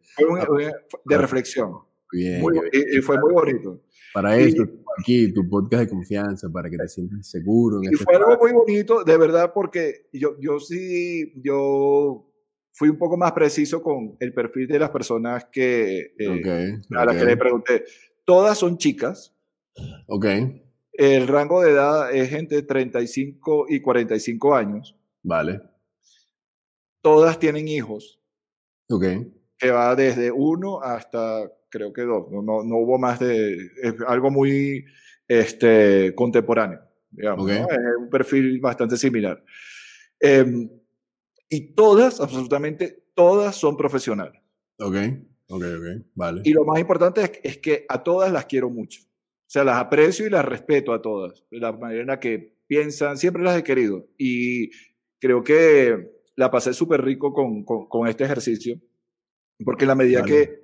[SPEAKER 3] de reflexión. Bien. y, fue muy bonito.
[SPEAKER 2] Para eso, aquí, tu podcast de confianza, para que te sientas seguro.
[SPEAKER 3] y este fue algo muy bonito, de verdad, porque yo, yo sí, yo fui un poco más preciso con el perfil de las personas que, eh, a las que le pregunté. Todas son chicas.
[SPEAKER 2] Ok.
[SPEAKER 3] El rango de edad es entre 35 y 45 años.
[SPEAKER 2] Vale.
[SPEAKER 3] Todas tienen hijos.
[SPEAKER 2] Ok
[SPEAKER 3] que va desde uno hasta creo que dos. No, no, hubo más de. Es algo muy este, contemporáneo, digamos. Es un perfil bastante similar. Em, y todas, absolutamente todas son profesionales.
[SPEAKER 2] Ok, ok, ok, vale.
[SPEAKER 3] Y lo más importante es, es, que a todas las quiero mucho. O sea, las aprecio y las respeto a todas. La manera en la que piensan, siempre las he querido. Y creo que la pasé súper rico con, con, con este ejercicio porque en la medida que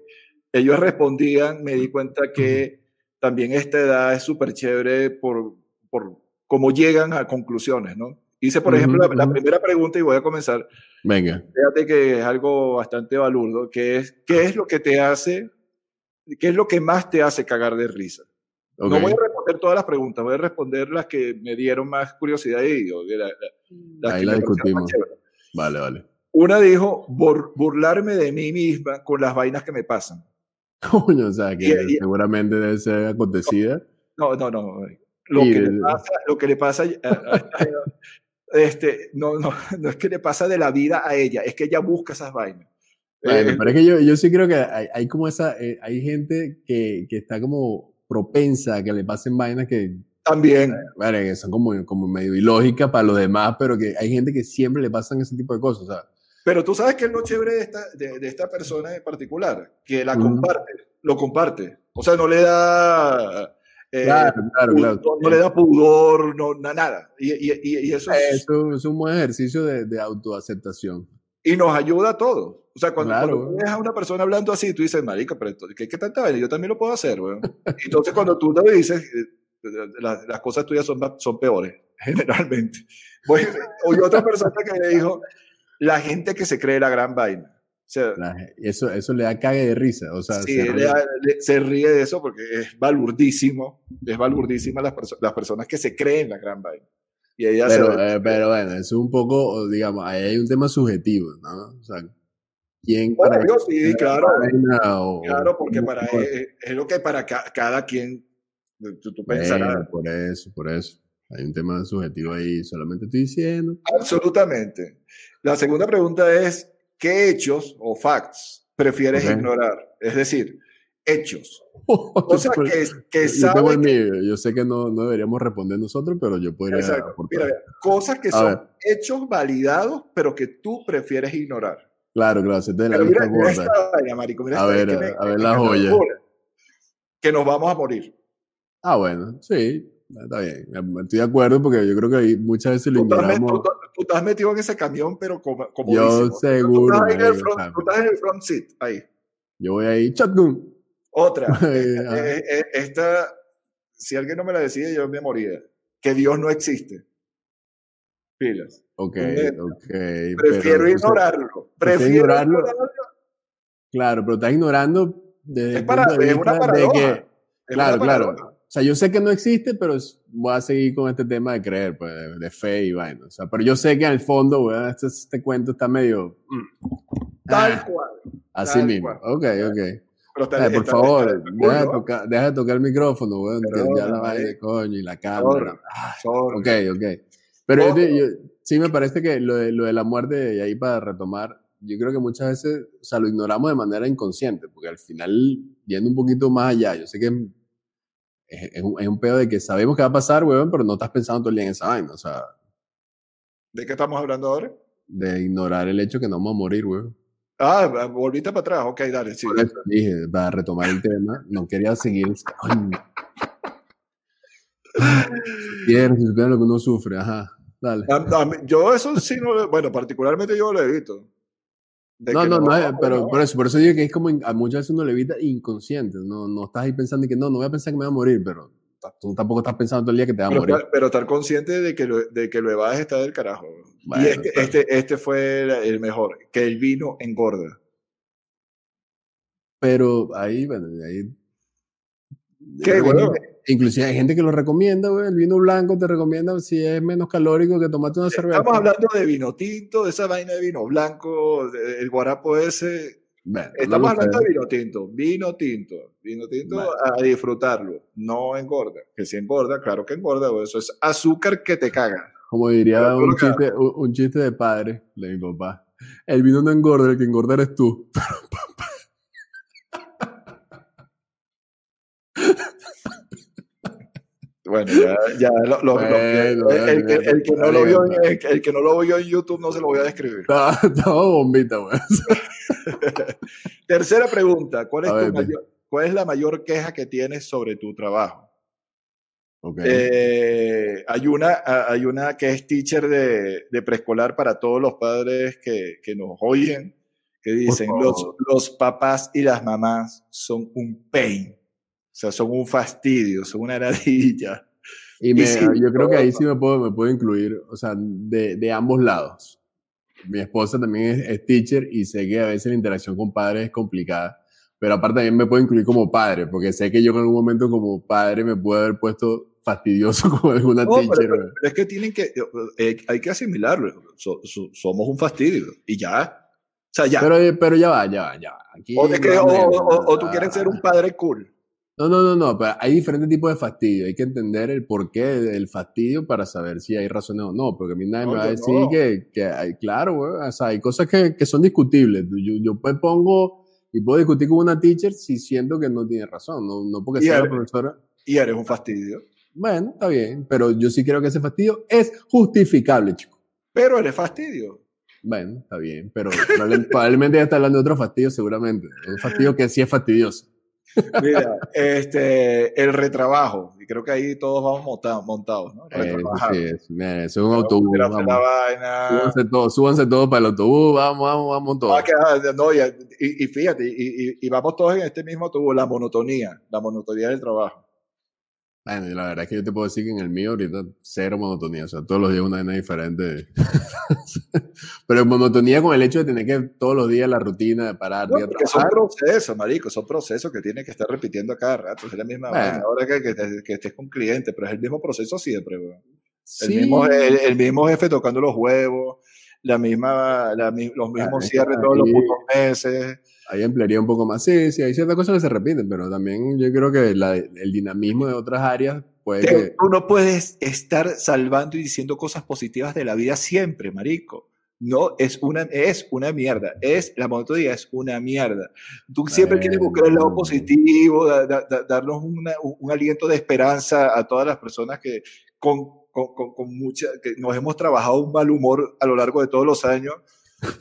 [SPEAKER 3] ellos respondían, me di cuenta que también esta edad es súper chévere por, por cómo llegan a conclusiones, ¿no? Hice, por ejemplo, la, primera pregunta y voy a comenzar.
[SPEAKER 2] Venga.
[SPEAKER 3] Fíjate que es algo bastante balurdo, que es, ¿qué es lo que te hace, qué es lo que más te hace cagar de risa? No voy a responder todas las preguntas, voy a responder las que me dieron más curiosidad y
[SPEAKER 2] Ahí la discutimos. Vale, vale.
[SPEAKER 3] Una dijo, burlarme de mí misma con las vainas que me pasan. [laughs]
[SPEAKER 2] Coño, o sea, que seguramente debe ser acontecida.
[SPEAKER 3] No, no, no. Lo, que, le pasa, lo que le pasa, este, no, no, [laughs] no es que le pasa de la vida a ella, es que ella busca esas vainas.
[SPEAKER 2] Bueno, eh, pero es que yo, yo sí creo que hay, hay como esa, eh, hay gente que, que, está como propensa a que le pasen vainas que...
[SPEAKER 3] También.
[SPEAKER 2] Bueno, que son como, como medio ilógicas para los demás, pero que hay gente que siempre le pasan ese tipo de cosas. Sea,
[SPEAKER 3] pero tú sabes que es lo chévere de esta, de, esta persona en particular, que la comparte, lo comparte. O sea, no le da...
[SPEAKER 2] Eh, claro, claro, claro.
[SPEAKER 3] No, le da pudor, no, nada. Y, y, y eso,
[SPEAKER 2] es, es un buen ejercicio de, de, autoaceptación.
[SPEAKER 3] Y nos ayuda a todos. O sea, cuando, tú ves a una persona hablando así, tú dices, marica, pero ¿qué, qué tanta vaina? Yo también lo puedo hacer, weón. [laughs] Entonces, cuando tú te dices, eh, las, las cosas tuyas son, son peores, [laughs] generalmente. Oí otra persona que me dijo, la gente que se cree la gran vaina. O sea,
[SPEAKER 2] eso, eso le da cague de risa. O sea,
[SPEAKER 3] sí, se, ríe. de eso porque es balurdísimo. Es balurdísima las, las personas que se creen la gran vaina. Y ella
[SPEAKER 2] pero, eh, pero bueno, eso es un poco, digamos, ahí hay un tema subjetivo, ¿no? O sea, ¿quién
[SPEAKER 3] bueno, para sí, claro. claro, porque para, es, es, lo que para cada quien tú, tú pensarás.
[SPEAKER 2] por eso, por eso. Hay un tema subjetivo ahí, solamente estoy diciendo.
[SPEAKER 3] Absolutamente. La segunda pregunta es, ¿qué hechos o facts prefieres ignorar? Es decir, hechos. [laughs]
[SPEAKER 2] O sea, que, que yo, yo sé que no, no, deberíamos responder nosotros, pero yo podría
[SPEAKER 3] Mira, cosas que son hechos validados, pero que tú prefieres ignorar.
[SPEAKER 2] Claro, claro, se te la mira,
[SPEAKER 3] a
[SPEAKER 2] ver, a ver la joya.
[SPEAKER 3] Que nos vamos a morir.
[SPEAKER 2] Ah, bueno, sí. Está bien, estoy de acuerdo porque yo creo que ahí muchas veces lo ignoramos.
[SPEAKER 3] Tú, tú, estás metido en ese camión, pero como, como
[SPEAKER 2] Yo seguro.
[SPEAKER 3] Tú estás, en el front, tú estás en el front seat, ahí.
[SPEAKER 2] Yo voy ahí, shotgun.
[SPEAKER 3] Otra. [laughs] Eh, eh, esta, si alguien no me la decía, yo me moría. Que Dios no existe. Pilas.
[SPEAKER 2] Ok, ok.
[SPEAKER 3] Prefiero ignorarlo. Prefiero ignorarlo.
[SPEAKER 2] Claro, pero estás ignorando desde es, para, es una paradoja. claro, claro. O sea, yo sé que no existe, pero voy a seguir con este tema de creer, pues, de, fe y vaina. O sea, pero yo sé que al fondo, weón, este, este, cuento está medio.
[SPEAKER 3] Mm, tal ah, cual.
[SPEAKER 2] Así mismo. Ok, ok. por favor, deja, de tocar, deja, de tocar, el micrófono, weón. ya la vaina de coño y la cámara. Ah, ok, ok. Pero yo, sí me parece que lo de, lo de la muerte, y ahí para retomar, yo creo que muchas veces, o sea, lo ignoramos de manera inconsciente, porque al final, yendo un poquito más allá, yo sé que es, un, es un pedo de que sabemos que va a pasar, weón, pero no estás pensando todo el día en esa vaina, o sea.
[SPEAKER 3] ¿De qué estamos hablando ahora?
[SPEAKER 2] De ignorar el hecho que no vamos a morir, weón.
[SPEAKER 3] Ah, volviste para atrás, ok, dale, sí.
[SPEAKER 2] dije, para retomar el tema, no quería seguir. Quiero, [laughs] si supieran lo que uno sufre, ajá. Dale.
[SPEAKER 3] yo eso sí no, bueno, particularmente yo lo evito.
[SPEAKER 2] No, no, no, pero por eso, por eso digo que es como a muchas veces uno le evita inconsciente, no, no estás ahí pensando que no, no voy a pensar que me voy a morir, pero tú tampoco estás pensando todo el día que te va a morir.
[SPEAKER 3] Pero estar consciente de que lo, de que lo evades está del carajo. y este, este, este, fue el mejor, que el vino engorda.
[SPEAKER 2] Pero ahí, bueno, ahí...
[SPEAKER 3] ¿Qué, bueno?
[SPEAKER 2] Inclusive hay gente que lo recomienda, güey. El vino blanco te recomienda si es menos calórico que tomarte una cerveza.
[SPEAKER 3] Estamos hablando de vino tinto, de esa vaina de vino blanco, el guarapo ese. Estamos hablando de vino tinto, vino tinto, vino tinto a disfrutarlo, no engorda. Que si engorda, claro que engorda, eso es azúcar que te caga.
[SPEAKER 2] Como diría un chiste, un chiste de padre de mi papá. El vino no engorda, el que engorda eres tú. [laughs]
[SPEAKER 3] Bueno, ya, ya lo, el, que, no lo vio, el, que no lo vio en YouTube no se lo voy a describir.
[SPEAKER 2] Estaba [laughs] bombita, güey. [laughs]
[SPEAKER 3] Tercera pregunta. ¿Cuál es, mayor, ¿Cuál es la mayor queja que tienes sobre tu trabajo? Okay. Eh, hay, una, hay una que es teacher de, de preescolar para todos los padres que, que nos oyen, que dicen, los, los papás y las mamás son un pain o sea, son un fastidio, son una heradilla.
[SPEAKER 2] Y, [laughs] yo creo que ahí sí me puedo, me puedo incluir, o sea, de, de ambos lados. Mi esposa también es, teacher y sé que a veces la interacción con padres es complicada, pero aparte también me puedo incluir como padre, porque sé que yo en algún momento como padre me puedo haber puesto fastidioso [laughs] como alguna teacher.
[SPEAKER 3] Pero, es que tienen que, eh, hay que asimilarlo, somos un fastidio y ya. O sea, ya.
[SPEAKER 2] Pero, pero ya va, ya va, ya va. Aquí
[SPEAKER 3] o, o, tú quieres ser un padre cool.
[SPEAKER 2] No, no, no, no, pero hay diferentes tipos de fastidio. Hay que entender el porqué del fastidio para saber si hay razones o no. Porque a mí nadie me va a decir que, que, hay, claro, güey, o sea, hay cosas que, que son discutibles. Yo, yo pues pongo y puedo discutir con una teacher si siento que no tiene razón, no, no porque sea la profesora.
[SPEAKER 3] Y eres un fastidio.
[SPEAKER 2] Bueno, está bien, pero yo sí creo que ese fastidio es justificable, chico.
[SPEAKER 3] Pero eres fastidio.
[SPEAKER 2] Bueno, está bien, pero [laughs] probablemente ya está hablando de otro fastidio, seguramente. Un fastidio que sí es fastidioso.
[SPEAKER 3] Mira, este, el retrabajo, y creo que ahí todos vamos montados, montados ¿no?
[SPEAKER 2] Eh, sí, es, es un autobús. Vamos. Súbanse todos, súbanse todos para el autobús, vamos, vamos, vamos todos.
[SPEAKER 3] Ah, no, y, y, fíjate, y, y, vamos todos en este mismo autobús, la monotonía, la monotonía del trabajo.
[SPEAKER 2] Bueno, la verdad es que yo te puedo decir que en el mío ahorita cero monotonía, o sea, todos los días una vaina diferente. [laughs] [laughs] Pero monotonía con el hecho de tener que todos los días la rutina de parar,
[SPEAKER 3] no, de Son procesos, marico, son procesos que tienes que estar repitiendo cada rato. Es la misma ahora que, que, estés con cliente, pero es el mismo proceso siempre, El, mismo, el, mismo jefe tocando los huevos, la misma, la, los mismos cierres todos los putos meses.
[SPEAKER 2] ahí emplearía un poco más. Sí, sí, hay ciertas cosas que se repiten, pero también yo creo que el dinamismo de otras áreas puede que...
[SPEAKER 3] Tú no puedes estar salvando y diciendo cosas positivas de la vida siempre, marico. No, es una, es una mierda. Es, la monotonía es una mierda. Tú siempre quieres buscar el lado positivo, darnos un aliento de esperanza a todas las personas que con, con, con, mucha, que nos hemos trabajado un mal humor a lo largo de todos los años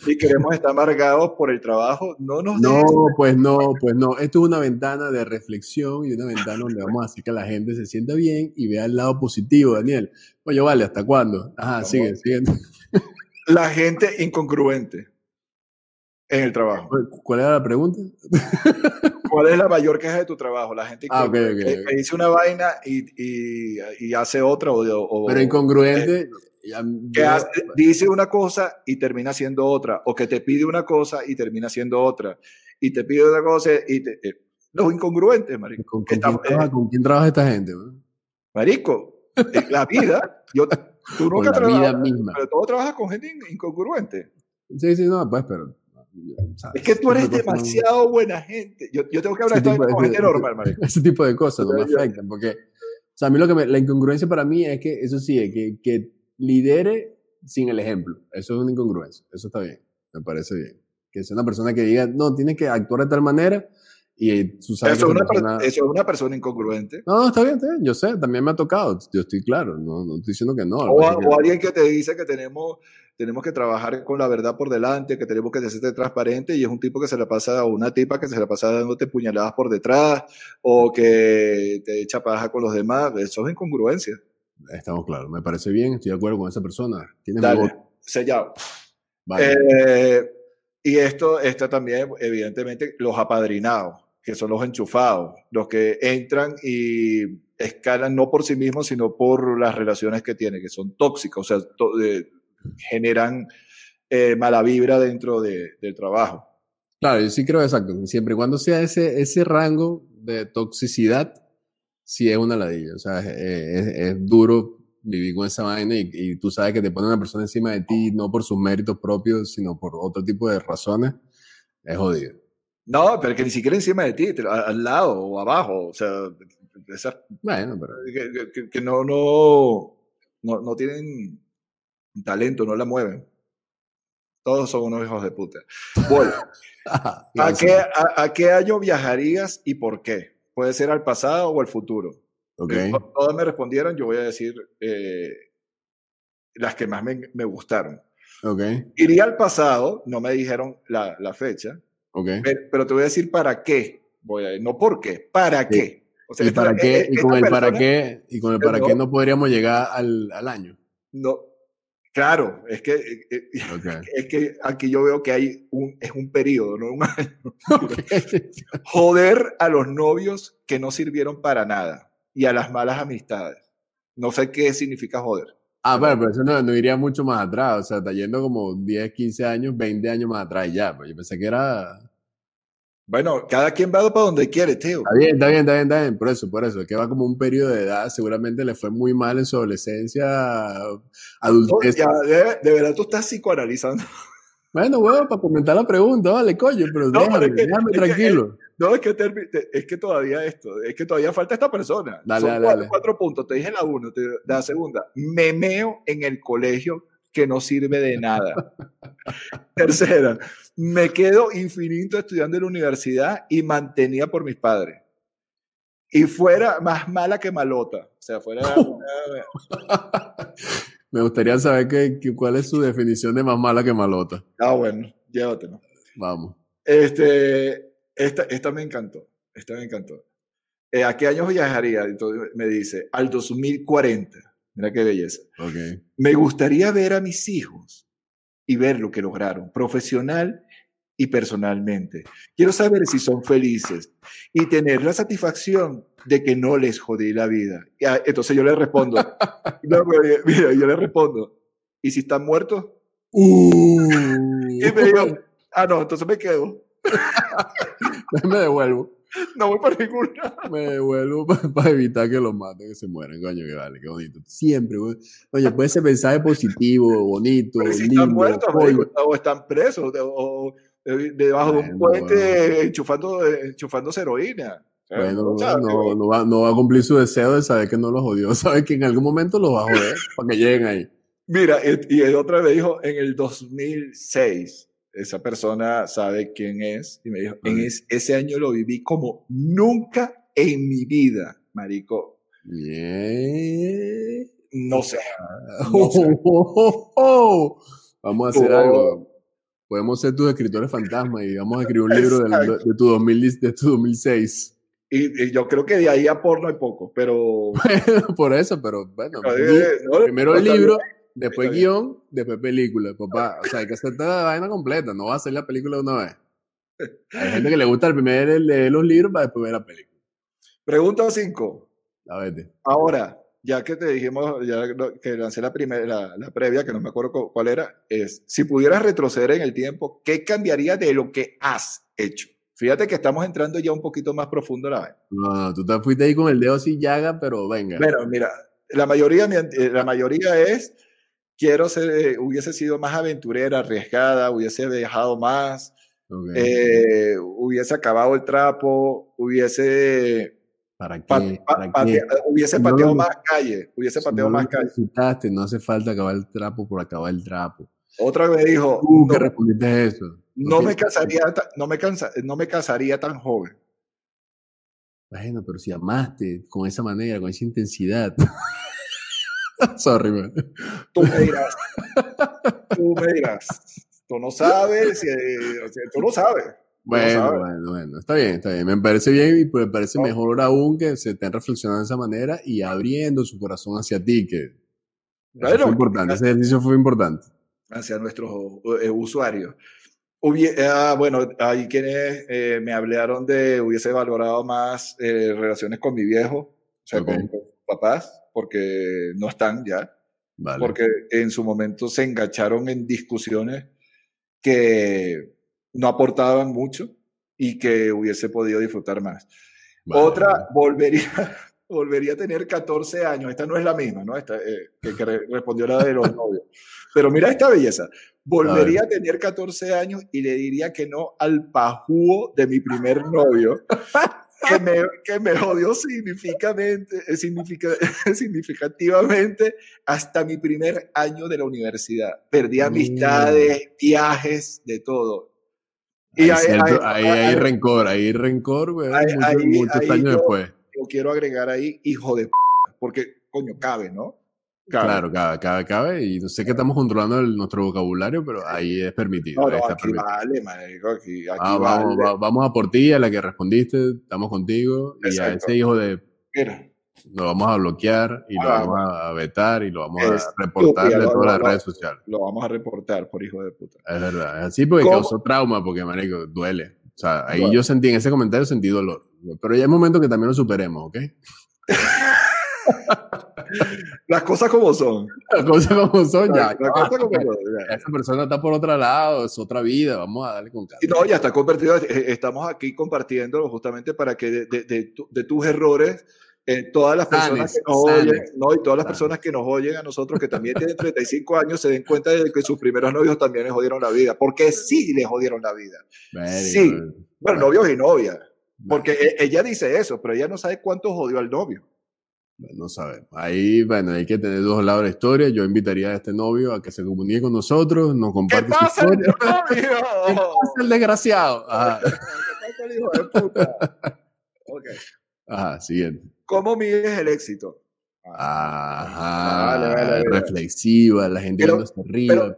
[SPEAKER 3] y queremos estar amargados por el trabajo, no nos
[SPEAKER 2] No, pues no, pues no. Esto es una ventana de reflexión y una ventana donde vamos a hacer que la gente se sienta bien y vea el lado positivo, Daniel. Oye, vale, ¿hasta cuándo? Ajá, sigue, sigue.
[SPEAKER 3] La gente incongruente en el trabajo.
[SPEAKER 2] ¿Cuál era la pregunta?
[SPEAKER 3] ¿Cuál es la mayor queja de tu trabajo? La gente ah, que, dice una vaina y, y, hace otra. O,
[SPEAKER 2] Pero incongruente.
[SPEAKER 3] Que dice una cosa y termina siendo otra. O que te pide una cosa y termina siendo otra. Y te pide otra cosa y te, eh, los incongruentes, marico.
[SPEAKER 2] ¿Con, quién, trabaja, esta gente?
[SPEAKER 3] Marico, la vida. Yo, tú nunca trabajas, pero todo trabajas con gente incongruente.
[SPEAKER 2] Sí, sí, no, pues, pero
[SPEAKER 3] es que tú eres demasiado buena gente. Yo, yo tengo que hablar de con gente normal, marico. [laughs]
[SPEAKER 2] Ese tipo de cosas no me afectan, porque, o sea, a mí lo que me, la incongruencia para mí es que, eso sí, es que, que lidere sin el ejemplo. Eso es una incongruencia. Eso está bien. Me parece bien. Que sea una persona que diga, no, tienes que actuar de tal manera y
[SPEAKER 3] su eso, es una persona, eso es una persona incongruente.
[SPEAKER 2] No, está bien, está bien, yo sé, también me ha tocado, yo estoy claro, no, no estoy diciendo que no.
[SPEAKER 3] O, o alguien que te dice que tenemos tenemos que trabajar con la verdad por delante, que tenemos que ser transparente y es un tipo que se la pasa, o una tipa que se la pasa dándote puñaladas por detrás o que te echa paja con los demás. Eso es incongruencia.
[SPEAKER 2] Estamos claros, me parece bien, estoy de acuerdo con esa persona.
[SPEAKER 3] Tiene Dale, sellado. Eh, y esto está también, evidentemente, los apadrinados, que son los enchufados, los que entran y escalan no por sí mismos, sino por las relaciones que tienen, que son tóxicas, o sea, generan eh, mala vibra dentro de, del trabajo.
[SPEAKER 2] Claro, yo sí creo exacto. Siempre y cuando sea ese, ese rango de toxicidad, sí es una ladilla. O sea, es, duro vivir con esa vaina y, tú sabes que te pone una persona encima de ti no por sus méritos propios, sino por otro tipo de razones. Es jodido.
[SPEAKER 3] No, pero que ni siquiera encima de ti, al lado o abajo. O sea,
[SPEAKER 2] bueno, pero...
[SPEAKER 3] que, que, no, no, no, no tienen talento, no la mueven. Todos son unos hijos de puta. Bueno, [laughs] ¿a, qué, a, qué, año viajarías y por qué? Puede ser al pasado o al futuro.
[SPEAKER 2] Okay.
[SPEAKER 3] Todas me respondieron, yo voy a decir eh, las que más me, me, gustaron.
[SPEAKER 2] Okay.
[SPEAKER 3] Iría al pasado, no me dijeron la, la fecha,
[SPEAKER 2] okay.
[SPEAKER 3] pero, te voy a decir para qué. Voy a, no por qué, para qué.
[SPEAKER 2] O sea, ¿Y, para qué, y con el para qué, y con el para qué no podríamos llegar al, al año.
[SPEAKER 3] No, Claro, es que, eh, eh, [laughs] es que aquí yo veo que hay un, es un periodo, no [laughs] un año. [laughs] Joder a los novios que no sirvieron para nada y a las malas amistades. No sé qué significa joder.
[SPEAKER 2] Ah, pero, pero eso no, no, iría mucho más atrás, o sea, está yendo como 10, 15 años, 20 años más atrás ya, pues yo pensé que era
[SPEAKER 3] bueno, cada quien va para donde quiere, tío.
[SPEAKER 2] Está bien, está bien, está bien, está bien. Por eso, por eso. Es que va como un periodo de edad. Seguramente le fue muy mal en su adolescencia, adultez.
[SPEAKER 3] de, verdad tú estás psicoanalizando.
[SPEAKER 2] Bueno, bueno, para comentar la pregunta, vale, coño, pero déjame, déjame tranquilo.
[SPEAKER 3] no, es que, es que todavía esto, es que todavía falta esta persona.
[SPEAKER 2] Dale,
[SPEAKER 3] Son
[SPEAKER 2] dale,
[SPEAKER 3] cuatro, puntos. Te dije la uno, te, la segunda. Me meo en el colegio que no sirve de nada. Tercera, me quedo infinito estudiando en la universidad y mantenía por mis padres. Y fuera más mala que malota. O sea, fuera... [laughs]
[SPEAKER 2] me gustaría saber que, cuál es su definición de más mala que malota.
[SPEAKER 3] Ah, bueno, llévatelo.
[SPEAKER 2] Vamos.
[SPEAKER 3] Este, esta, esta me encantó. Esta me encantó. Eh, ¿A qué años viajaría? Entonces me dice, al 2040. Mira qué belleza.
[SPEAKER 2] Okay.
[SPEAKER 3] Me gustaría ver a mis hijos y ver lo que lograron, profesional y personalmente. Quiero saber si son felices y tener la satisfacción de que no les jodí la vida. Entonces yo le respondo, [laughs] mira, yo le respondo, ¿y si están muertos?
[SPEAKER 2] Uh.
[SPEAKER 3] Y me digo, ah, no, entonces me quedo. [laughs]
[SPEAKER 2] me devuelvo. [laughs]
[SPEAKER 3] No voy para ninguna.
[SPEAKER 2] Me devuelvo [laughs] para, evitar que los maten, que se mueran. Coño, que vale, qué bonito. Siempre, güey. Oye, puede ser mensaje positivo, bonito,
[SPEAKER 3] si
[SPEAKER 2] lindo.
[SPEAKER 3] Están muertos, o están presos, o, debajo de un puente enchufando, enchufándose heroína.
[SPEAKER 2] Bueno, no, no, va, no va a cumplir su deseo de saber que no los jodió. [laughs] Sabe que en algún momento los va a joder para que lleguen ahí.
[SPEAKER 3] Mira, y otra vez dijo en el 2006 esa persona sabe quién es y me dijo, en ese año lo viví como nunca en mi vida, marico. [laughs] No sé.
[SPEAKER 2] Vamos a hacer algo. Podemos ser tus escritores fantasmas y vamos a escribir un libro de, tu, 2000, de tu 2006.
[SPEAKER 3] Y, yo creo que de ahí a porno hay poco, pero... [laughs]
[SPEAKER 2] por eso, pero bueno. primero el libro después guion, después película, papá. O sea, hay que hacer toda la vaina completa, no va a hacer la película de una vez. Hay gente que le gusta el primer leer los libros para después ver la película.
[SPEAKER 3] Pregunta 5.
[SPEAKER 2] A ver.
[SPEAKER 3] Ahora, ya que te dijimos, ya que lancé la, primera, la, previa, que no me acuerdo cuál era, es, si pudieras retroceder en el tiempo, ¿qué cambiaría de lo que has hecho? Fíjate que estamos entrando ya un poquito más profundo la vez.
[SPEAKER 2] No, tú te fuiste ahí con el dedo así llaga, pero venga.
[SPEAKER 3] Bueno, mira, la mayoría, eh, la mayoría es, quiero ser, eh, hubiese sido más aventurera, arriesgada, hubiese viajado más, eh, hubiese acabado el trapo, hubiese
[SPEAKER 2] ¿Para qué?
[SPEAKER 3] hubiese pateado más calle, hubiese pateado más calle.
[SPEAKER 2] No hace falta acabar el trapo por acabar el trapo.
[SPEAKER 3] Otra vez dijo,
[SPEAKER 2] ¿Tú no, respondiste eso?
[SPEAKER 3] No, me casaría, no me cansa, no me casaría tan joven.
[SPEAKER 2] Bueno, pero si amaste con esa manera, con esa intensidad. [laughs] Sorry, man.
[SPEAKER 3] Tú me dirás. Tú me dirás. Tú no sabes, o sea, tú no sabes.
[SPEAKER 2] Bueno, bueno, bueno, está bien, está bien. Me parece bien y me parece mejor aún que se estén reflexionando de esa manera y abriendo su corazón hacia ti, que fue importante, ese ejercicio fue importante.
[SPEAKER 3] Hacia nuestros eh, usuarios. ah, bueno, hay quienes eh, me hablaron de hubiese valorado más eh, relaciones con mi viejo, o sea, con, papás, porque no están ya. Porque en su momento se engancharon en discusiones que no aportaban mucho y que hubiese podido disfrutar más. Otra, volvería, [laughs] volvería a tener 14 años. Esta no es la misma, ¿no? Esta, eh, que, respondió la de los [laughs] novios. Pero mira esta belleza. Volvería a, tener 14 años y le diría que no al pajúo de mi primer novio, [laughs] que me, que me jodió significativamente, eh, [laughs] significativamente hasta mi primer año de la universidad. Perdí amistades, viajes, de todo.
[SPEAKER 2] Y ahí, hay, rencor, hay rencor, güey, muchos, años después.
[SPEAKER 3] Yo quiero agregar ahí hijo de p porque, coño, cabe, ¿no?
[SPEAKER 2] Claro, cabe, cabe, cabe, y no sé que estamos controlando nuestro vocabulario, pero ahí es permitido.
[SPEAKER 3] No,
[SPEAKER 2] está
[SPEAKER 3] aquí vale, marico, aquí, aquí
[SPEAKER 2] ah,
[SPEAKER 3] vale.
[SPEAKER 2] Vamos, vamos, a por ti, a la que respondiste, estamos contigo, y a ese hijo de... Mira lo vamos a bloquear y lo ah, vamos a vetar y lo vamos a reportar de todas las redes sociales.
[SPEAKER 3] Lo vamos a reportar por hijo de puta.
[SPEAKER 2] Es verdad, es así porque causó trauma, porque, marico, duele. O sea, ahí yo sentí, en ese comentario sentí dolor. Pero ya es momento que también lo superemos, ¿ok? [laughs] [laughs]
[SPEAKER 3] las cosas como son.
[SPEAKER 2] Las cosas como son, ya. Esa persona está por otro lado, es otra vida, vamos a darle con calma.
[SPEAKER 3] no, ya está convertido, eh, estamos aquí compartiendo justamente para que de, de, de tus errores eh, todas las personas que nos oyen, no, y todas las personas que nos oyen a nosotros que también tienen 35 años se den cuenta de que sus primeros novios también les jodieron la vida, porque sí les jodieron la vida. sí, bueno, novios y novias, porque e, ella dice eso, pero ella no sabe cuánto jodió al novio.
[SPEAKER 2] No sabe. Ahí, bueno, hay que tener dos lados de la historia. Yo invitaría a este novio a que se comunique con nosotros, nos comparte
[SPEAKER 3] ¿Qué pasa,
[SPEAKER 2] su
[SPEAKER 3] historia. [laughs] ¿Qué pasa,
[SPEAKER 2] el desgraciado? Ajá. [laughs]
[SPEAKER 3] ¿Qué pasa el hijo de puta? [laughs] Ok.
[SPEAKER 2] Ajá, siguiente.
[SPEAKER 3] ¿Cómo mides el éxito?
[SPEAKER 2] Ajá, reflexiva, la gente pero, arriba.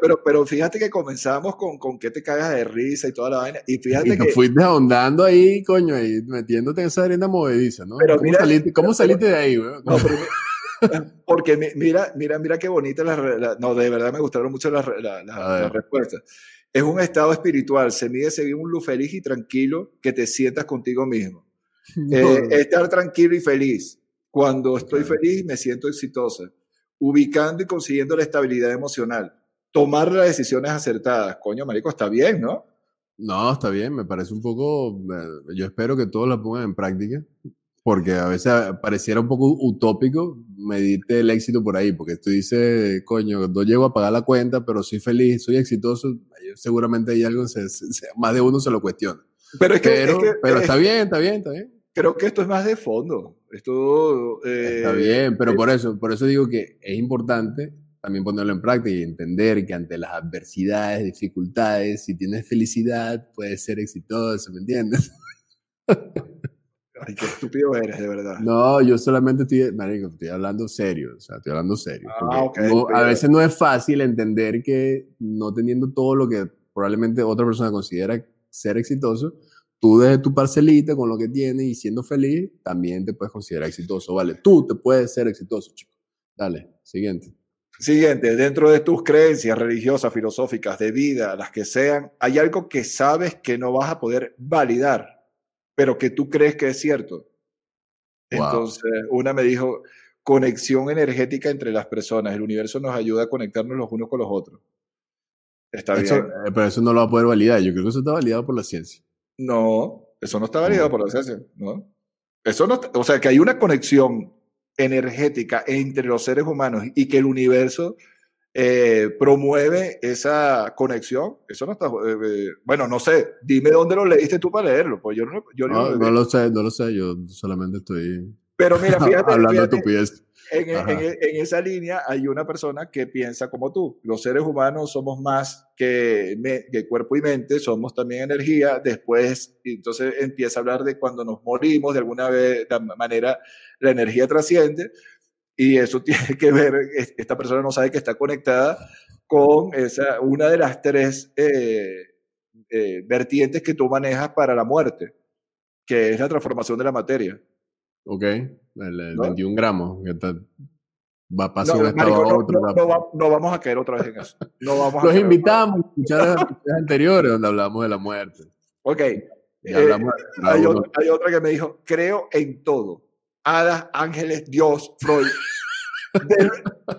[SPEAKER 3] Pero, pero, fíjate que comenzamos con, con que te cagas de risa y toda la vaina. Y fíjate y que.
[SPEAKER 2] fuiste ahondando ahí, coño, ahí metiéndote en esa arena movediza, ¿no?
[SPEAKER 3] Pero
[SPEAKER 2] ¿Cómo,
[SPEAKER 3] mira,
[SPEAKER 2] saliste, ¿Cómo saliste de ahí, güey? No, [laughs]
[SPEAKER 3] porque mira, mira, mira qué bonita la, No, de verdad me gustaron mucho las, las respuestas. Es un estado espiritual, se mide según un luz feliz y tranquilo que te sientas contigo mismo. [laughs] Eh, estar tranquilo y feliz. Cuando estoy feliz me siento exitosa. Ubicando y consiguiendo la estabilidad emocional. Tomar las decisiones acertadas. Coño, marico, está bien, ¿no?
[SPEAKER 2] No, está bien, me parece un poco, yo espero que todos la pongan en práctica, porque a veces pareciera un poco utópico medirte el éxito por ahí, porque tú dices, coño, no llego a pagar la cuenta, pero soy feliz, soy exitoso, seguramente hay algo, más de uno se lo cuestiona.
[SPEAKER 3] Pero, es que,
[SPEAKER 2] pero, está bien, está bien, está bien.
[SPEAKER 3] Creo que esto es más de fondo. Esto,
[SPEAKER 2] está bien, pero por eso, por eso digo que es importante también ponerlo en práctica y entender que ante las adversidades, dificultades, si tienes felicidad, puedes ser exitoso, ¿me entiendes?
[SPEAKER 3] Ay, qué estúpido eres, de verdad.
[SPEAKER 2] No, yo solamente estoy, marico, estoy hablando serio, o sea, estoy hablando serio.
[SPEAKER 3] Ah,
[SPEAKER 2] a veces no es fácil entender que no teniendo todo lo que probablemente otra persona considera ser exitoso, tú desde tu parcelita con lo que tienes y siendo feliz, también te puedes considerar exitoso, ¿vale? Tú te puedes ser exitoso, chico. Dale, siguiente.
[SPEAKER 3] Siguiente, dentro de tus creencias religiosas, filosóficas, de vida, las que sean, hay algo que sabes que no vas a poder validar, pero que tú crees que es cierto. Entonces, una me dijo, conexión energética entre las personas. El universo nos ayuda a conectarnos los unos con los otros. Está bien.
[SPEAKER 2] Eh, pero eso no lo va a poder validar. Yo creo que eso está validado por la ciencia.
[SPEAKER 3] No, eso no está validado por la ciencia. No. Eso no, o sea, que hay una conexión energética entre los seres humanos y que el universo eh, promueve esa conexión. Eso no está. Eh, eh, bueno, no sé. Dime dónde lo leíste tú para leerlo. Pues yo no, yo
[SPEAKER 2] no, no, lo sé, no lo sé. Yo solamente estoy.
[SPEAKER 3] Pero mira, [laughs] fíjate.
[SPEAKER 2] hablando tu pies.
[SPEAKER 3] En, en, esa línea hay una persona que piensa como tú. Los seres humanos somos más que, que, cuerpo y mente, somos también energía. Después, entonces empieza a hablar de cuando nos morimos, de alguna vez, de manera, la energía trasciende. Y eso [laughs] tiene que ver, esta persona no sabe que está conectada con esa, una de las tres eh, eh, vertientes que tú manejas para la muerte, que es la transformación de la materia.
[SPEAKER 2] Ok, el, 21 gramos. va a pasar no, a otro.
[SPEAKER 3] No, vamos a caer otra vez en eso. No vamos
[SPEAKER 2] Los invitamos a escuchar las anteriores donde hablamos de la muerte.
[SPEAKER 3] Ok. Eh, hay, otra, que me dijo, creo en todo. Hadas, ángeles, Dios, Freud.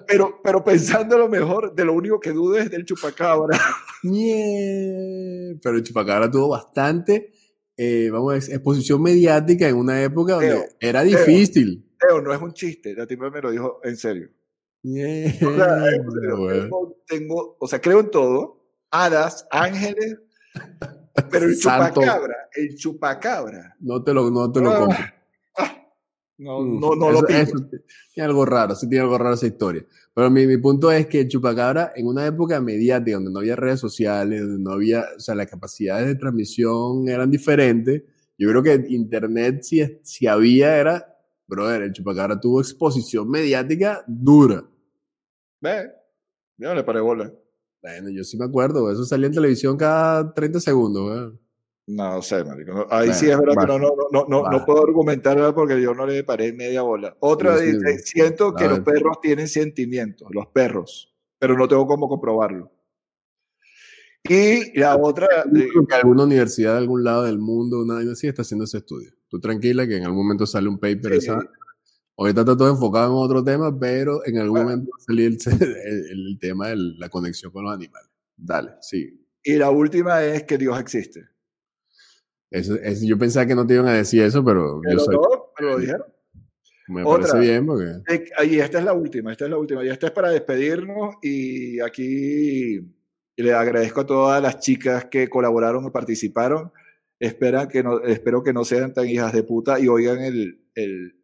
[SPEAKER 3] pero, pero pensando lo mejor, de lo único que dudo es del chupacabra. [laughs]
[SPEAKER 2] Pero el chupacabra tuvo bastante eh, vamos a decir, exposición mediática en una época donde era difícil.
[SPEAKER 3] Teo, no es un chiste, la tipa me lo dijo en serio. O sea, tengo, o sea, creo en todo, hadas, ángeles, pero el chupacabra, el chupacabra.
[SPEAKER 2] No te lo, no te lo ah, compro.
[SPEAKER 3] Ah, no, mm, no, no lo
[SPEAKER 2] tiene algo raro, sí tiene algo raro esa historia. Pero mi, mi punto es que chupacabra, en una época mediática donde no había redes sociales, donde no había, o sea, las capacidades de transmisión eran diferentes, yo creo que Internet, si, si había, era, brother, el chupacabra tuvo exposición mediática dura.
[SPEAKER 3] Ve, yo le paré bola.
[SPEAKER 2] Bueno, yo sí me acuerdo, eso salía en televisión cada 30 segundos, ¿verdad?
[SPEAKER 3] No sé, marico. Ahí sí es verdad que no, no, no, no, no puedo argumentar porque yo no le paré media bola. Otra dice, siento que los perros tienen sentimientos, los perros, pero no tengo cómo comprobarlo. Y la otra...
[SPEAKER 2] Eh, que alguna universidad de algún lado del mundo, una así, está haciendo ese estudio. Tú tranquila que en algún momento sale un paper. Esa, ahorita está todo enfocado en otro tema, pero en algún momento va a salir [laughs] el, el tema de la conexión con los animales. Dale, sí.
[SPEAKER 3] Y la última es que Dios existe
[SPEAKER 2] yo pensaba que no te iban a decir eso, pero,
[SPEAKER 3] yo soy. No, pero lo dijeron.
[SPEAKER 2] Me parece bien porque.
[SPEAKER 3] Y esta es la última, esta es la última. Y esta es para despedirnos. Y aquí le agradezco a todas las chicas que colaboraron y participaron. Espera que no, espero que no sean tan hijas de puta y oigan el, el,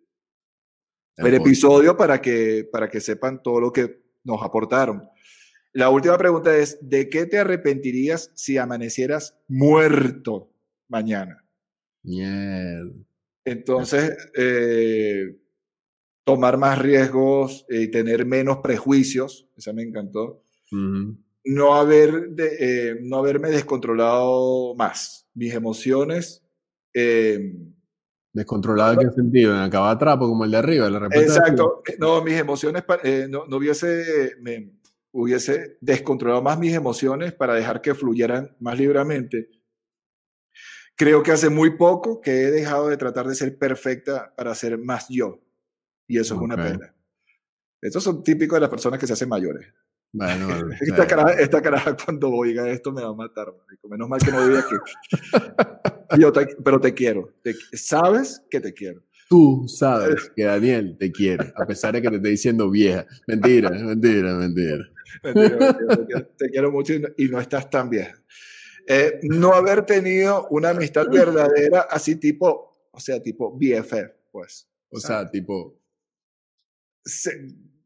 [SPEAKER 3] el episodio para que, para que sepan todo lo que nos aportaron. La última pregunta es: ¿de qué te arrepentirías si amanecieras muerto? Mañana. Entonces, eh, tomar más riesgos y tener menos prejuicios, esa me encantó. no, haber de, eh, no haberme descontrolado más. Mis emociones. Eh,
[SPEAKER 2] ¿Descontrolado en qué sentido? ¿En acabar trapo como el de arriba? La
[SPEAKER 3] exacto. No, mis emociones, no, no, hubiese, me, hubiese descontrolado más mis emociones para dejar que fluyeran más libremente Creo que hace muy poco que he dejado de tratar de ser perfecta para ser más yo. Y eso es una pena. Estos son típicos de las personas que se hacen mayores.
[SPEAKER 2] Bueno, [laughs]
[SPEAKER 3] esta, cara, esta cara [laughs] cuando oiga esto me va a matar. Menos mal que no vive aquí. yo pero te quiero. sabes que te quiero.
[SPEAKER 2] Tú sabes que Daniel te quiere, a pesar de que te esté diciendo vieja. Mentira, mentira, mentira.
[SPEAKER 3] mentira, mentira te, quiero mucho y no estás tan vieja. Eh, no haber tenido una amistad verdadera así tipo, o sea, tipo BFF, pues.
[SPEAKER 2] O sea, tipo... Sí.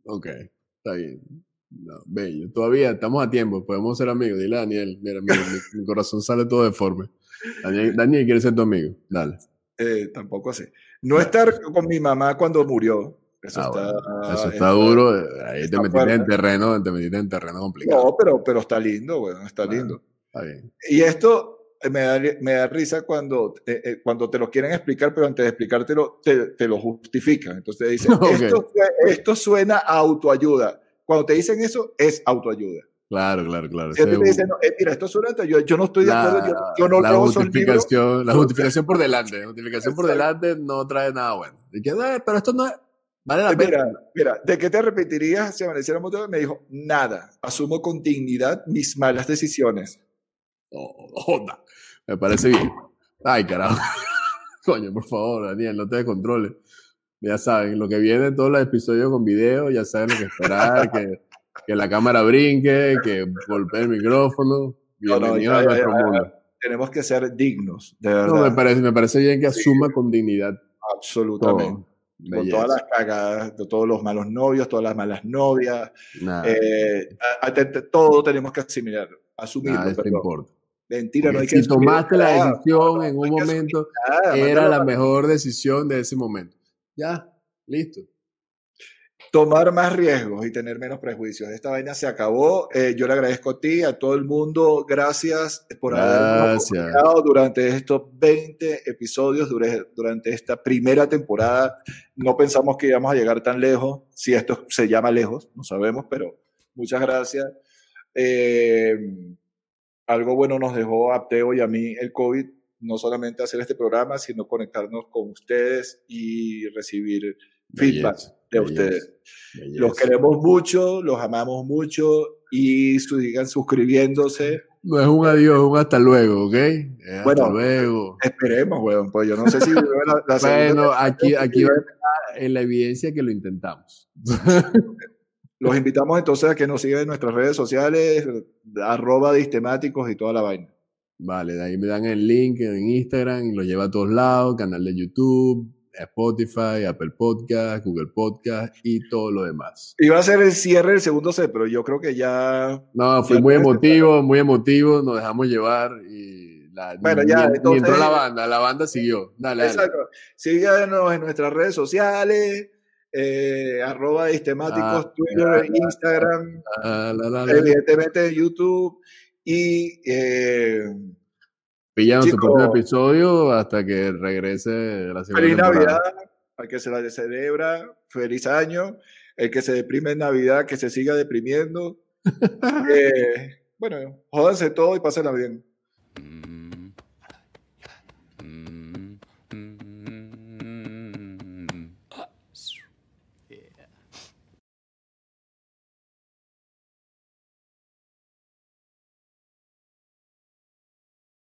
[SPEAKER 2] Ok, está bien. No, bello. Todavía estamos a tiempo, podemos ser amigos. Dile a Daniel, mira, mi, corazón sale todo deforme. Daniel, Daniel quiere ser tu amigo, dale.
[SPEAKER 3] Eh, tampoco sé. No estar con mi mamá cuando murió. Eso, ah,
[SPEAKER 2] está, eso está, duro. Ahí te metiste en terreno, te metiste en terreno complicado.
[SPEAKER 3] No, pero, pero está lindo, bueno, está lindo. Y esto me da, me da risa cuando, eh, eh, cuando te lo quieren explicar, pero antes de explicártelo, te, te lo justifican. Entonces te dicen, [laughs] esto, esto, suena a autoayuda. Cuando te dicen eso, es autoayuda.
[SPEAKER 2] Claro, claro, claro.
[SPEAKER 3] Si te dicen, no, eh, mira, esto es una yo, yo no estoy de acuerdo, yo, yo no
[SPEAKER 2] la justificación, La justificación por delante, la justificación por delante no trae nada bueno. Y que, pero esto no es, vale la
[SPEAKER 3] eh, pena. Mira, ¿de qué te arrepentirías si amaneciera motor? Me dijo, nada, asumo con dignidad mis malas decisiones.
[SPEAKER 2] Oh, me parece bien. Ay, carajo. [laughs] Coño, por favor, Daniel, no te descontroles. Ya saben, lo que viene en todos los episodios con video, ya saben lo que esperar, que [laughs] que la cámara brinque, que golpee el micrófono. Bienvenido a nuestro mundo.
[SPEAKER 3] Tenemos que ser dignos, de verdad.
[SPEAKER 2] No, me parece, me parece bien que asuma con dignidad.
[SPEAKER 3] Absolutamente. Con todas las cagadas, de todos los malos novios, todas las malas novias. Eh, todo tenemos que asimilar, asumirlo.
[SPEAKER 2] Pero, importa.
[SPEAKER 3] Mentira, no hay
[SPEAKER 2] que Si tomaste la decisión en un momento, era la mejor decisión de ese momento. Ya, listo
[SPEAKER 3] tomar más riesgos y tener menos prejuicios. Esta vaina se acabó. Eh, yo le agradezco a ti, a todo el mundo. Gracias por habernos acompañado durante estos 20 episodios, durante esta primera temporada. No pensamos que íbamos a llegar tan lejos. Si esto se llama lejos, no sabemos, pero muchas gracias. Eh, algo bueno nos dejó a Teo y a mí el COVID, no solamente hacer este programa, sino conectarnos con ustedes y recibir feedback de ustedes. Los queremos mucho, los amamos mucho y sigan suscribiéndose.
[SPEAKER 2] No es un adiós, un hasta luego, ¿ok? Hasta
[SPEAKER 3] bueno,
[SPEAKER 2] luego.
[SPEAKER 3] Esperemos, weón, pues yo no sé si la,
[SPEAKER 2] la [laughs] Bueno, aquí, aquí [laughs] va en la evidencia que lo intentamos. [laughs]
[SPEAKER 3] Los invitamos entonces a que nos sigan en nuestras redes sociales, arroba distemáticos y toda la vaina.
[SPEAKER 2] Vale, de ahí me dan el link en Instagram, y lo lleva a todos lados, canal de YouTube, Spotify, Apple Podcast, Google Podcast y todo lo demás.
[SPEAKER 3] Iba a ser el cierre del segundo set, pero yo creo que ya.
[SPEAKER 2] No, fue muy emotivo, muy emotivo, nos dejamos llevar y. La,
[SPEAKER 3] bueno, ya.
[SPEAKER 2] entonces, la banda, la banda siguió. Dale,
[SPEAKER 3] exacto. Síganos en nuestras redes sociales. Eh, arroba sistemáticos, ah, Twitter, Instagram, ah, evidentemente YouTube y eh,
[SPEAKER 2] Pillan su propio episodio hasta que regrese la
[SPEAKER 3] segunda Feliz Navidad al que se la celebra, feliz año. El que se deprime en Navidad, que se siga deprimiendo. [laughs] eh, bueno, jódanse todo y pásenla bien.